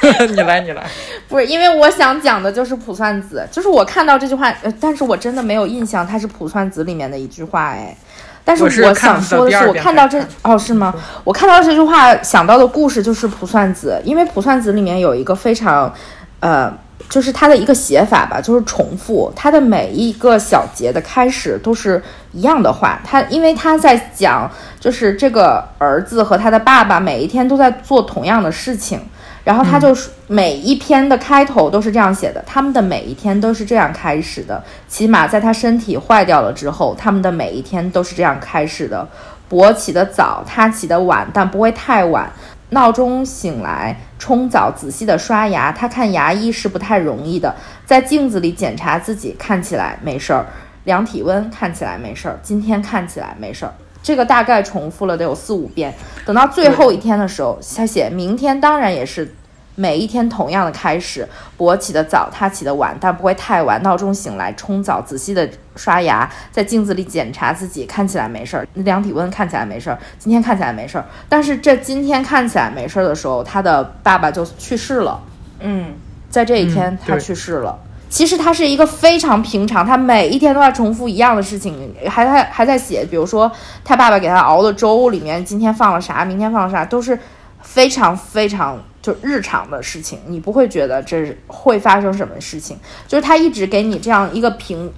你来，你来。不是，因为我想讲的就是卜算子，就是我看到这句话，呃，但是我真的没有印象它是卜算子里面的一句话，哎。但是我想说的是，我看到这哦，是吗？我看到这句话想到的故事就是卜算子，因为卜算子里面有一个非常，呃，就是它的一个写法吧，就是重复，它的每一个小节的开始都是一样的话。他因为他在讲，就是这个儿子和他的爸爸每一天都在做同样的事情。然后他就是每一篇的开头都是这样写的，他们的每一天都是这样开始的。起码在他身体坏掉了之后，他们的每一天都是这样开始的。勃起的早，他起的晚，但不会太晚。闹钟醒来，冲澡，仔细的刷牙。他看牙医是不太容易的，在镜子里检查自己，看起来没事儿。量体温，看起来没事儿。今天看起来没事儿。这个大概重复了得有四五遍。等到最后一天的时候，他写明天当然也是每一天同样的开始。我起得早，他起得晚，但不会太晚。闹钟醒来，冲澡，仔细的刷牙，在镜子里检查自己，看起来没事儿。量体温，看起来没事儿。今天看起来没事儿，但是这今天看起来没事儿的时候，他的爸爸就去世了。嗯在这一天嗯，他去世了。其实他是一个非常平常，他每一天都在重复一样的事情，还还还在写，比如说他爸爸给他熬的粥里面今天放了啥，明天放了啥，都是非常非常就日常的事情，你不会觉得这会发生什么事情，就是他一直给你这样一个平，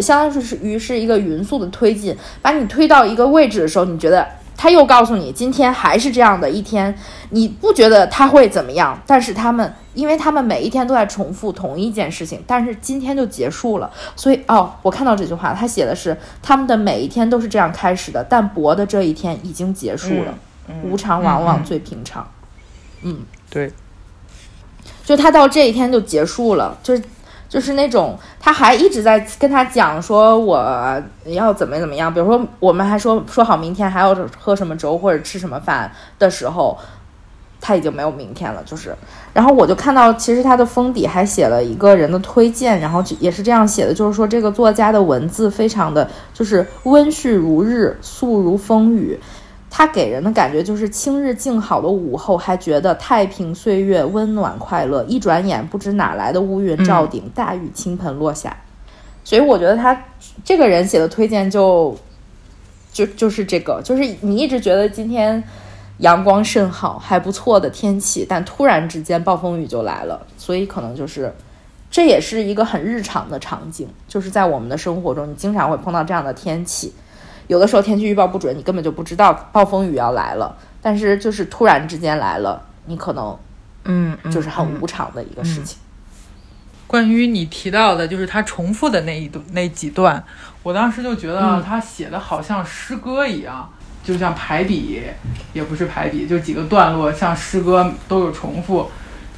相当于是于是一个匀速的推进，把你推到一个位置的时候，你觉得他又告诉你今天还是这样的一天，你不觉得他会怎么样，但是他们，因为他们每一天都在重复同一件事情，但是今天就结束了，所以哦，我看到这句话，他写的是他们的每一天都是这样开始的，但博的这一天已经结束了，无常往往最平常，对，就他到这一天就结束了，就是。就是那种，他还一直在跟他讲说我要怎么怎么样，比如说我们还说说好明天还要喝什么粥或者吃什么饭的时候，他已经没有明天了，就是。然后我就看到，其实他的封底还写了一个人的推荐，然后就也是这样写的，就是说这个作家的文字非常的就是温煦如日，素如风雨。他给人的感觉就是清日静好的午后，还觉得太平岁月温暖快乐。一转眼，不知哪来的乌云罩顶，大雨倾盆落下。所以我觉得他这个人写的推荐就就就是这个，就是你一直觉得今天阳光甚好，还不错的天气，但突然之间暴风雨就来了，所以可能就是这也是一个很日常的场景，就是在我们的生活中，你经常会碰到这样的天气。有的时候天气预报不准，你根本就不知道暴风雨要来了，但是就是突然之间来了，你可能嗯，就是很无常的一个事情。关于你提到的，就是他重复的那一段那几段，我当时就觉得他写的好像诗歌一样，就像排比，也不是排比，就几个段落像诗歌都有重复，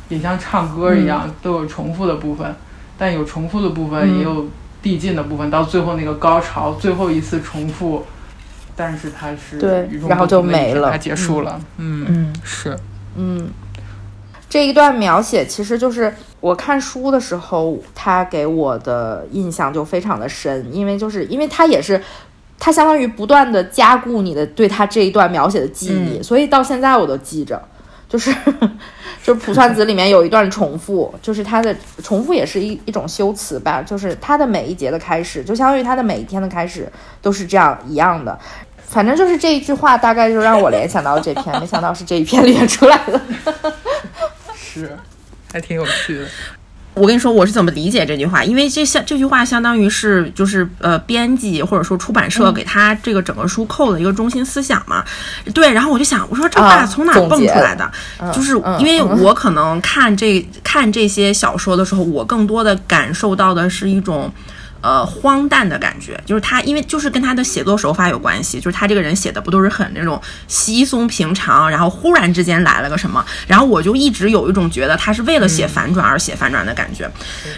也像唱歌一样、都有重复的部分，但有重复的部分，嗯。也有递进的部分，到最后那个高潮，最后一次重复，但是它是对然后就没了它结束了，嗯嗯是，嗯，这一段描写其实就是我看书的时候，他给我的印象就非常的深，因为就是因为他也是。他相当于不断的加固你的对他这一段描写的记忆，嗯所以到现在我都记着。就是就是《卜算子》里面有一段重复，就是它的重复也是一一种修辞吧，就是它的每一节的开始，就相当于它的每一天的开始都是这样一样的。反正就是这一句话，大概就让我联想到这篇，没想到是这一篇 里面出来的。是，还挺有趣的。我跟你说我是怎么理解这句话，因为这相这句话相当于是就是呃编辑或者说出版社给他这个整个书扣的一个中心思想嘛。对，然后我就想，我说这话啊从哪蹦出来的？就是嗯因为嗯我可能看这看这些小说的时候，我更多的感受到的是一种。呃荒诞的感觉，就是他因为就是跟他的写作手法有关系，就是他这个人写的不都是很那种稀松平常，然后忽然之间来了个什么，然后我就一直有一种觉得他是为了写反转而写反转的感觉，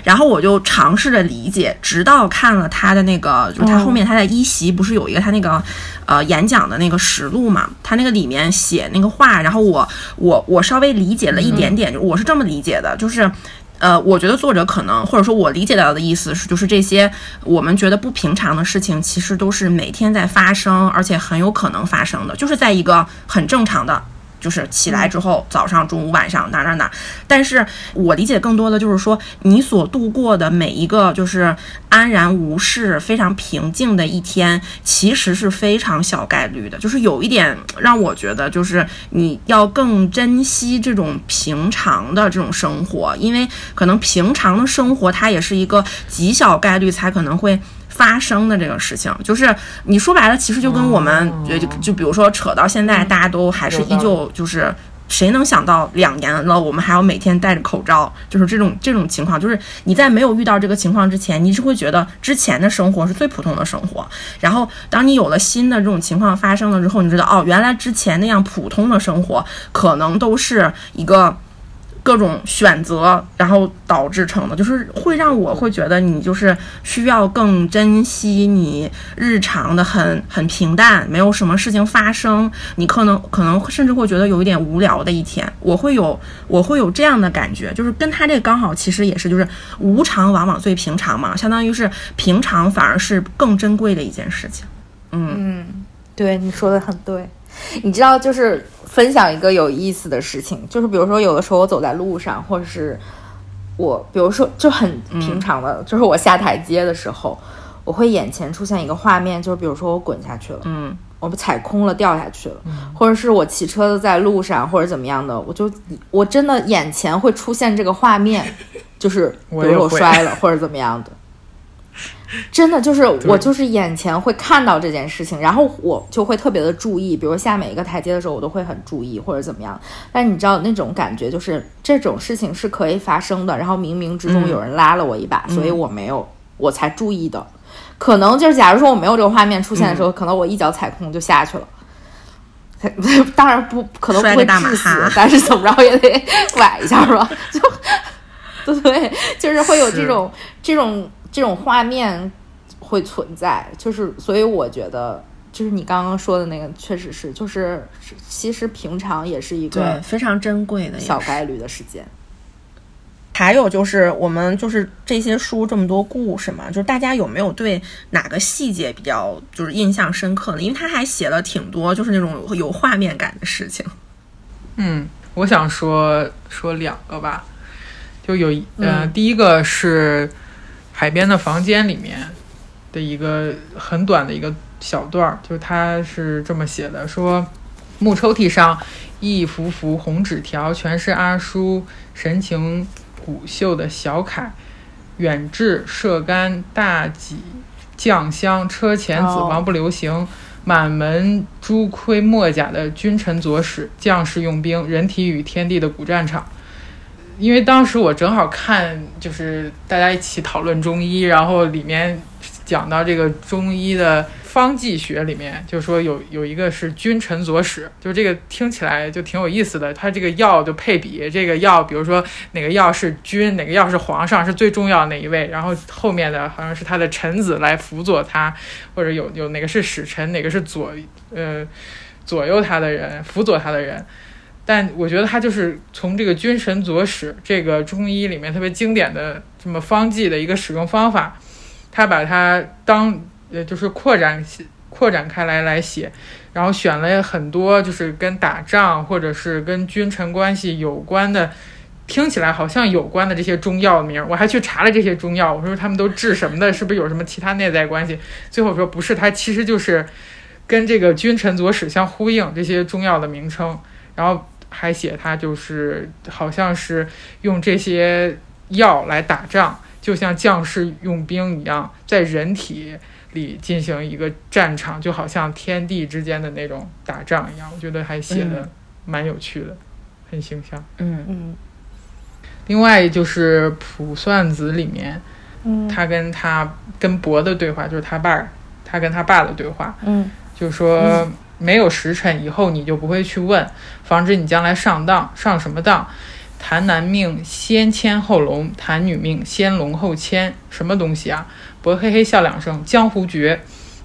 然后我就尝试着理解，直到看了他的那个，就是他后面他在一席不是有一个他那个呃演讲的那个实录嘛，他那个里面写那个话，然后我我我稍微理解了一点点，就我是这么理解的，就是。呃，我觉得作者可能，或者说我理解到的意思是，就是这些我们觉得不平常的事情，其实都是每天在发生，而且很有可能发生的，就是在一个很正常的。就是起来之后，早上、中午、晚上哪哪哪，但是我理解更多的就是说，你所度过的每一个就是安然无事、非常平静的一天，其实是非常小概率的。就是有一点让我觉得，就是你要更珍惜这种平常的这种生活，因为可能平常的生活它也是一个极小概率才可能会。发生的这个事情，就是你说白了，其实就跟我们就就比如说扯到现在，大家都还是依旧就是，谁能想到两年了，我们还要每天戴着口罩，就是这种这种情况，就是你在没有遇到这个情况之前，你是会觉得之前的生活是最普通的生活，然后当你有了新的这种情况发生了之后，你知道哦，原来之前那样普通的生活可能都是一个。各种选择，然后导致成的，就是会让我会觉得你就是需要更珍惜你日常的很很平淡，没有什么事情发生，你可能可能甚至会觉得有一点无聊的一天，我会有我会有这样的感觉，就是跟他这刚好其实也是就是无常往往最平常嘛，相当于是平常反而是更珍贵的一件事情。嗯嗯，对你说的很对，你知道就是。分享一个有意思的事情，就是比如说有的时候我走在路上，或者是我，比如说就很平常的，就是我下台阶的时候，我会眼前出现一个画面，就是比如说我滚下去了，嗯，我踩空了掉下去了，或者是我骑车子在路上或者怎么样的，我就我真的眼前会出现这个画面，就是比如说我摔了或者怎么样的。真的就是我，就是眼前会看到这件事情，然后我就会特别的注意，比如下每一个台阶的时候，我都会很注意或者怎么样。但你知道那种感觉，就是这种事情是可以发生的，然后冥冥之中有人拉了我一把，所以我没有，我才注意的。可能就是假如说我没有这个画面出现的时候，可能我一脚踩空就下去了。当然不可能不会致死，但是怎么着也得 崴一下吧？就 对，就是会有这种这种。这种画面会存在，就是所以我觉得，就是你刚刚说的那个，确实是，就是其实平常也是一个非常珍贵的小概率的事件。还有就是我们就是这些书这么多故事嘛，就是大家有没有对哪个细节比较就是印象深刻的？因为他还写了挺多就是那种有画面感的事情。嗯，我想说说两个吧，就有呃，第一个是。海边的房间里面的一个很短的一个小段儿，就是他是这么写的：说木抽屉上一幅幅红纸条，全是阿叔神情古秀的小楷，远志射干大戟将相车前子王不留行，满门朱盔墨甲的君臣佐使将士用兵，人体与天地的古战场。因为当时我正好看，就是大家一起讨论中医，然后里面讲到这个中医的方剂学里面，就说有有一个是君臣佐使，就这个听起来就挺有意思的。它这个药就配比，这个药比如说哪个药是君，哪个药是皇上是最重要的那一位，然后后面的好像是他的臣子来辅佐他，或者有有哪个是使臣，哪个是左呃左右他的人，辅佐他的人。但我觉得他就是从这个君臣佐使这个中医里面特别经典的这么方剂的一个使用方法，他把它当呃就是扩展扩展开来来写，然后选了很多就是跟打仗或者是跟君臣关系有关的，听起来好像有关的这些中药名，我还去查了这些中药，我说他们都治什么的，是不是有什么其他内在关系？最后说不是，它其实就是跟这个君臣佐使相呼应这些中药的名称，然后。还写他就是好像是用这些药来打仗，就像将士用兵一样，在人体里进行一个战场，就好像天地之间的那种打仗一样。我觉得还写的蛮有趣的，很形象。嗯嗯。另外就是《卜算子》里面，嗯他跟他跟伯的对话，就是他爸，他跟他爸的对话，嗯就说没有时辰以后你就不会去问，防止你将来上当。上什么当？谈男命先牵后龙，谈女命先龙后牵，什么东西啊？博嘿嘿笑两声，江湖绝。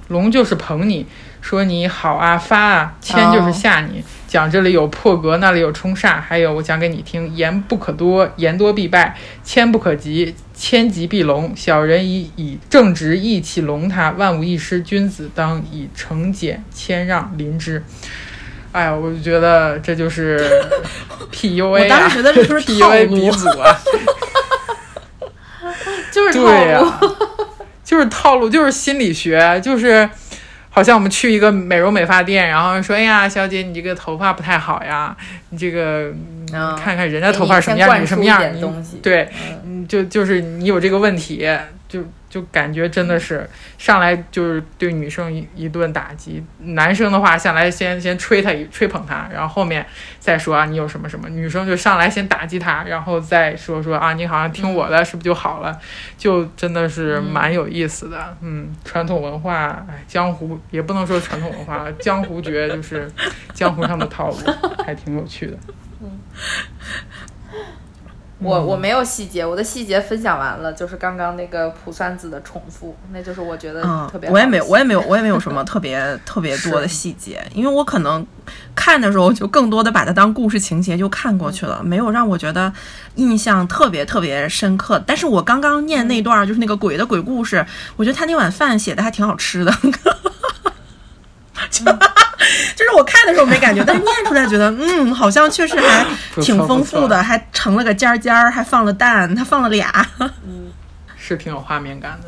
龙就是捧你，说你好啊发啊；牵就是吓你，讲这里有破格，那里有冲煞。还有我讲给你听，言不可多，言多必败；签不可及，千急必隆。小人以以正直义气隆他，万无一失。君子当以诚俭谦让临之。哎呀，我就觉得这就是 PUA 啊！我当时觉得这就是套 PUA 路鼻祖啊！就是套对呀、路。就是套路，就是心理学，就是好像我们去一个美容美发店，然后说：“哎呀，小姐，你这个头发不太好呀，你这个、看看人家头发什么样，你什么样，给你对，嗯，就就是你有这个问题，就就感觉真的是上来就是对女生一一顿打击，男生的话上来先先吹他一吹捧他，然后后面再说啊你有什么什么，女生就上来先打击他，然后再说说啊你好像听我的，是不是就好了？就真的是蛮有意思的，嗯，传统文化，哎，江湖也不能说传统文化，江湖绝就是江湖上的套路，还挺有趣的。我我没有细节，我的细节分享完了，就是刚刚那个卜算子的重复，那就是我觉得嗯特别我也没有，我也没有，我也没有什么特别特别多的细节，因为我可能看的时候就更多的把它当故事情节就看过去了，没有让我觉得印象特别特别深刻。但是我刚刚念那段就是那个鬼的鬼故事，我觉得他那碗饭写的还挺好吃的。就 就是我看的时候没感觉，但是念出来觉得，嗯，好像确实还挺丰富的，还成了个尖儿尖儿，还放了蛋，它放了俩。嗯是挺有画面感的。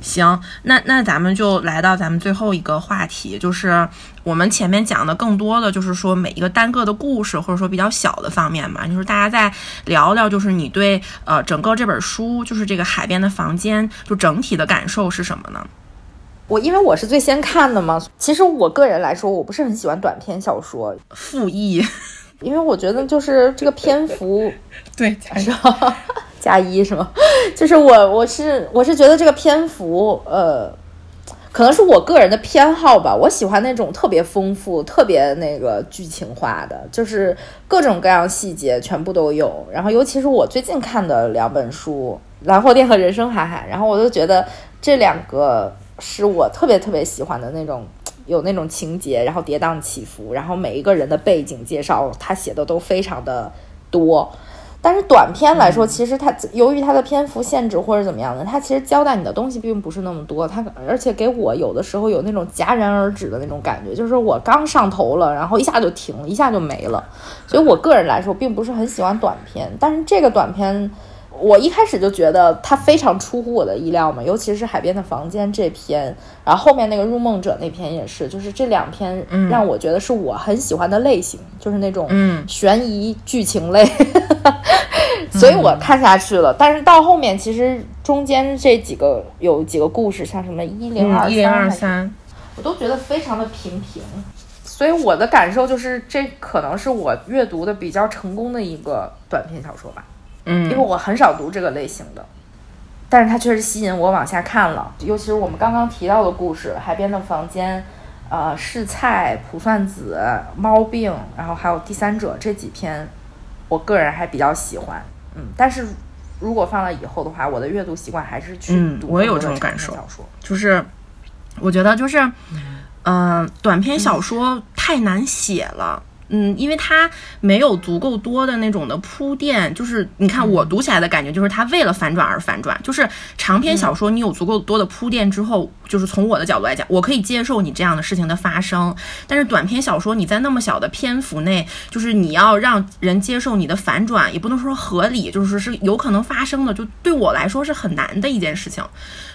行，那那咱们就来到咱们最后一个话题，就是我们前面讲的更多的就是说每一个单个的故事，或者说比较小的方面嘛，就是大家再聊聊，就是你对呃整个这本书，就是这个海边的房间，就整体的感受是什么呢？我因为我是最先看的嘛，其实我个人来说，我不是很喜欢短篇小说，复议，因为我觉得就是这个篇幅 对，是吧？加一是吗？就是我我是我是觉得这个篇幅，呃，可能是我个人的偏好吧。我喜欢那种特别丰富、特别那个剧情化的，就是各种各样细节全部都有。然后，尤其是我最近看的两本书《蓝货店》和《人生海海》，然后我就觉得这两个是我特别特别喜欢的那种。有那种情节，然后跌宕起伏，然后每一个人的背景介绍，他写的都非常的多。但是短片来说，其实它由于它的篇幅限制或者怎么样的，它其实交代你的东西并不是那么多。它而且给我有的时候有那种戛然而止的那种感觉，就是我刚上头了，然后一下就停了，一下就没了。所以我个人来说，并不是很喜欢短片。但是这个短片，我一开始就觉得它非常出乎我的意料嘛，尤其是《海边的房间》这篇，然后后面那个《入梦者》那篇也是，就是这两篇让我觉得是我很喜欢的类型，就是那种嗯。悬疑剧情类。所以我看下去了，但是到后面其实中间这几个有几个故事，像什么一零二嗯，一零二三，我都觉得非常的平平。所以我的感受就是，这可能是我阅读的比较成功的一个短篇小说吧，因为嗯我很少读这个类型的，但是它确实吸引我往下看了。尤其是我们刚刚提到的故事，《海边的房间》、呃，试菜、卜算子、猫病，然后还有第三者这几篇，我个人还比较喜欢。嗯，但是如果放到以后的话，我的阅读习惯还是去读嗯我也有这种感受篇小说。就是我觉得就是，嗯、短篇小说太难写了。嗯，因为它没有足够多的那种的铺垫，就是你看我读起来的感觉，就是它为了反转而反转。就是长篇小说，你有足够多的铺垫之后，就是从我的角度来讲，我可以接受你这样的事情的发生。但是短篇小说，你在那么小的篇幅内，就是你要让人接受你的反转，也不能说合理，就是说是有可能发生的，就对我来说是很难的一件事情。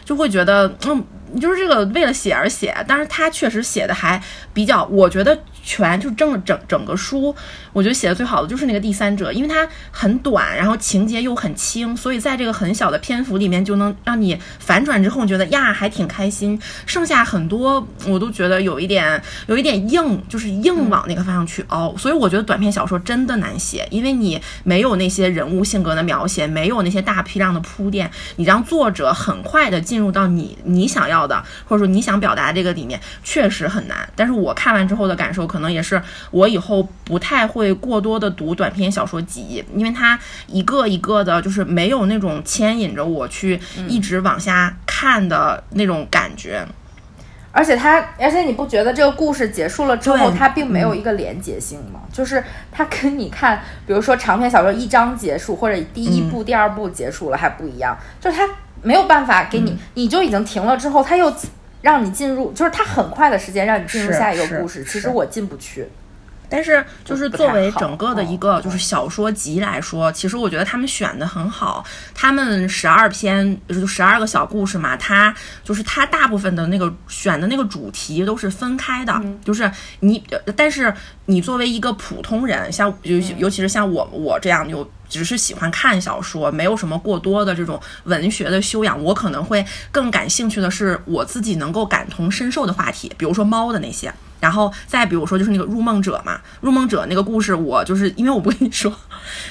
就会觉得，嗯，就是这个为了写而写，但是它确实写的还比较，我觉得全就整整整个书，我觉得写的最好的就是那个第三者，因为它很短，然后情节又很轻，所以在这个很小的篇幅里面就能让你反转之后，你觉得呀还挺开心。剩下很多我都觉得有一点有一点硬，就是硬往那个方向去凹。所以我觉得短篇小说真的难写，因为你没有那些人物性格的描写，没有那些大批量的铺垫，你让作者很快的进入到你你想要的或者说你想表达这个里面，确实很难。但是我看完之后的感受。可能也是我以后不太会过多的读短篇小说集，因为它一个一个的，就是没有那种牵引着我去一直往下看的那种感觉。而且它，而且你不觉得这个故事结束了之后，它并没有一个连结性吗？就是它跟你看，比如说长篇小说一章结束，或者第一部、第二部结束了还不一样，就是它没有办法给你，你就已经停了之后，它又。让你进入，就是它很快的时间让你进入下一个故事。其实我进不去，但是就是作为整个的一个就是小说集来说，其实我觉得他们选的很好。他们十二篇就十二个小故事嘛，它就是它大部分的那个选的那个主题都是分开的，就是你，但是你作为一个普通人，像尤尤其是像我我这样有。只是喜欢看小说，没有什么过多的这种文学的修养。我可能会更感兴趣的是我自己能够感同身受的话题，比如说猫的那些。然后再比如说就是那个入梦者嘛，入梦者那个故事，我就是因为我不跟你说，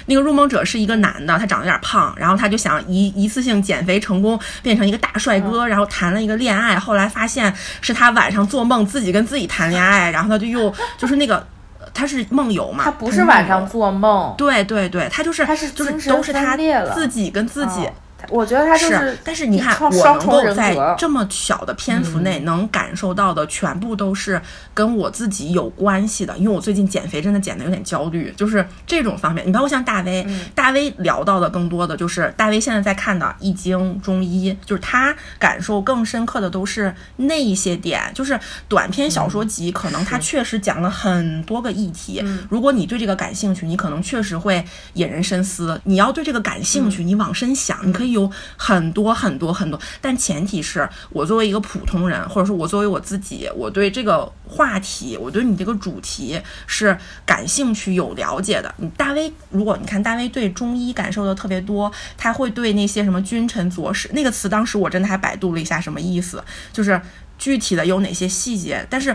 那个入梦者是一个男的，他长得有点胖，然后他就想一一次性减肥成功，变成一个大帅哥，然后谈了一个恋爱，后来发现是他晚上做梦自己跟自己谈恋爱，然后他就又就是那个。他是梦游嘛？他不是晚上做梦。对对对，他就是他是就是都是他自己跟自己。我觉得他就是，但是你看，我能够在这么小的篇幅内能感受到的，全部都是跟我自己有关系的。因为我最近减肥，真的减的有点焦虑，就是这种方面。你包括像大 V，大 V 聊到的更多的就是大 V 现在在看的《易经》中医，就是他感受更深刻的都是那一些点。就是短篇小说集，可能他确实讲了很多个议题。如果你对这个感兴趣，你可能确实会引人深思。你要对这个感兴趣，你往深想，你可以。有很多很多很多，但前提是我作为一个普通人，或者说我作为我自己，我对这个话题，我对你这个主题是感兴趣、有了解的。你大 V，如果你看大 V 对中医感受的特别多，他会对那些什么君臣佐使那个词，当时我真的还百度了一下什么意思，就是具体的有哪些细节，但是。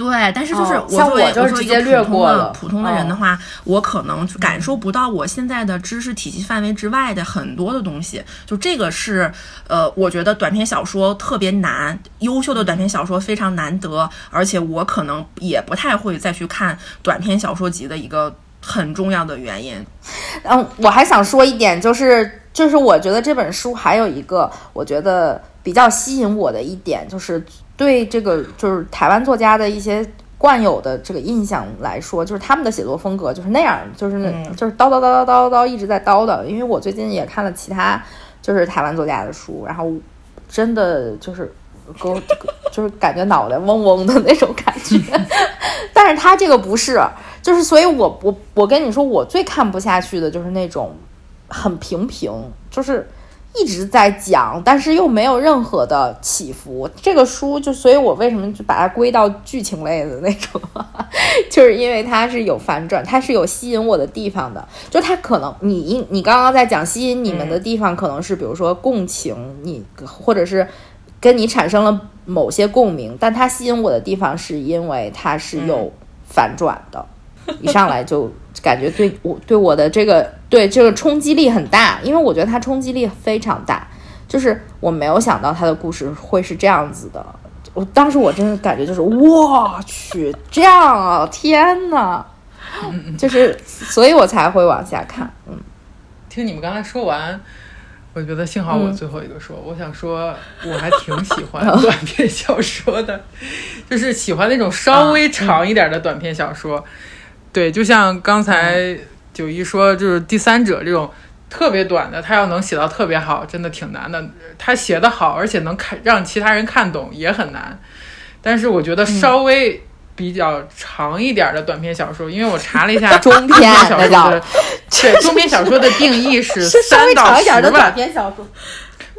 对，但是就是我作为我作为一个普通的普通的人的话，我可能感受不到我现在的知识体系范围之外的很多的东西。就这个是，呃，我觉得短篇小说特别难，优秀的短篇小说非常难得，而且我可能也不太会再去看短篇小说集的一个很重要的原因。嗯，我还想说一点，就是就是我觉得这本书还有一个我觉得比较吸引我的一点就是。对这个就是台湾作家的一些惯有的这个印象来说，就是他们的写作风格就是那样，就是那就是叨叨叨叨叨叨一直在叨叨。因为我最近也看了其他就是台湾作家的书，然后真的就是给我就是感觉脑袋嗡嗡的那种感觉。但是他这个不是，就是所以我我我跟你说，我最看不下去的就是那种很平平，就是。一直在讲，但是又没有任何的起伏。这个书就，所以我为什么就把它归到剧情类的那种，就是因为它是有反转，它是有吸引我的地方的。就它可能你你刚刚在讲吸引你们的地方，可能是比如说共情，你或者是跟你产生了某些共鸣，但它吸引我的地方是因为它是有反转的，一上来就。感觉对我对我的这个对这个冲击力很大，因为我觉得它冲击力非常大，就是我没有想到它的故事会是这样子的。我当时我真的感觉就是我去这样啊，天呐，就是所以我才会往下看。嗯，听你们刚才说完，我觉得幸好我最后一个说，我想说我还挺喜欢 短篇小说的，就是喜欢那种稍微长一点的短篇小说。对，就像刚才九一说，就是第三者这种特别短的，他要能写到特别好，真的挺难的。他写的好，而且能看让其他人看懂也很难。但是我觉得稍微比较长一点的短篇小说，因为我查了一下中篇小说的，对中篇小说的定义是三到十万。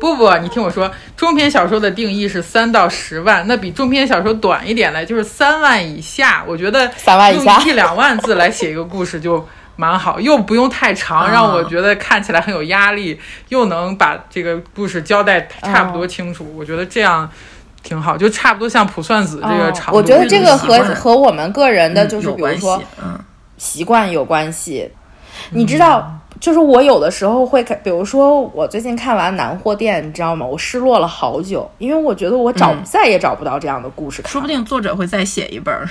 不不，你听我说，中篇小说的定义是三到十万，那比中篇小说短一点的，就是三万以下。我觉得三万以下用一两万字来写一个故事就蛮好，又不用太长，让我觉得看起来很有压力，又能把这个故事交代差不多清楚。我觉得这样挺好，就差不多像《卜算子》这个长度。我觉得这个和和我们个人的就是比如说，嗯，习惯有关系。你知道，就是我有的时候会看，比如说我最近看完《南货店》，你知道吗？我失落了好久，因为我觉得我找、再也找不到这样的故事看。说不定作者会再写一本儿。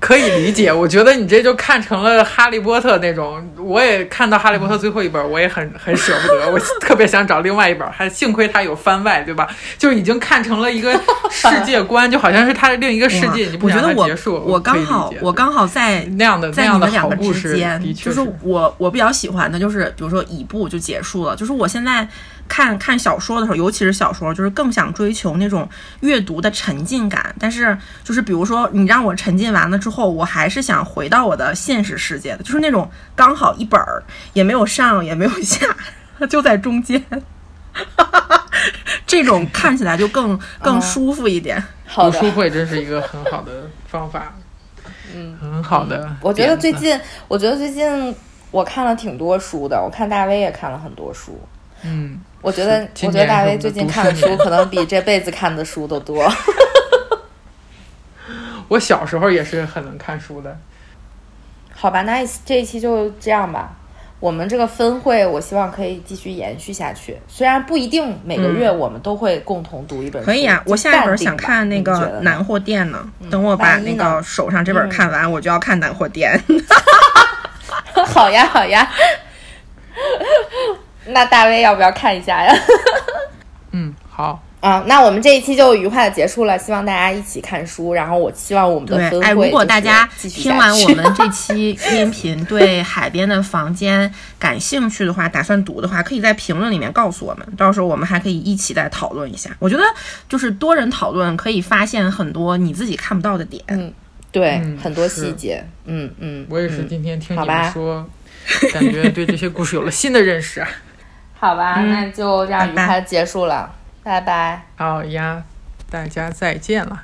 可以理解，我觉得你这就看成了《哈利波特》那种。我也看到《哈利波特》最后一本，我也很很舍不得，我特别想找另外一本，还幸亏它有番外，对吧？就已经看成了一个世界观，就好像是它的另一个世界，你不想我觉得我。我刚好我刚好在那样的那在样的你们两个好故事，之间就是我我比较喜欢的，就是比如说一部就结束了。就是我现在看看小说的时候，尤其是小说，就是更想追求那种阅读的沉浸感。但是就是比如说你让我沉浸完了之后，我还是想回到我的现实世界的，就是那种刚好一本儿也没有上也没有下，就在中间。这种看起来就更 更舒服一点。好的，读书会真是一个很好的方法，嗯，很好的。我觉得最，近，我觉得最近我看了挺多书的，我看大威也看了很多书。嗯，我觉得，我觉得大威最近看的书可能比这辈子看的书都多。我小时候也是很能看书的。好吧，那这一期就这样吧。我们这个分会，我希望可以继续延续下去。虽然不一定每个月我们都会共同读一本书，可以啊，我下一本想看那个南货店呢，等我把那个手上这本看完，我就要看南货店。好呀，好呀。那大威要不要看一下呀？嗯，好，啊，那我们这一期就愉快的结束了，希望大家一起看书。然后我希望我们的分对，哎，如果大家听完我们 这期音频，对海边的房间感兴趣的话，打算读的话，可以在评论里面告诉我们，到时候我们还可以一起再讨论一下。我觉得就是多人讨论，可以发现很多你自己看不到的点。嗯对、嗯很多细节，嗯嗯，我也是嗯今天听你好吧们说，感觉对这些故事有了新的认识啊。好吧，嗯那就这样愉快结束了，拜拜。好呀，大家再见了。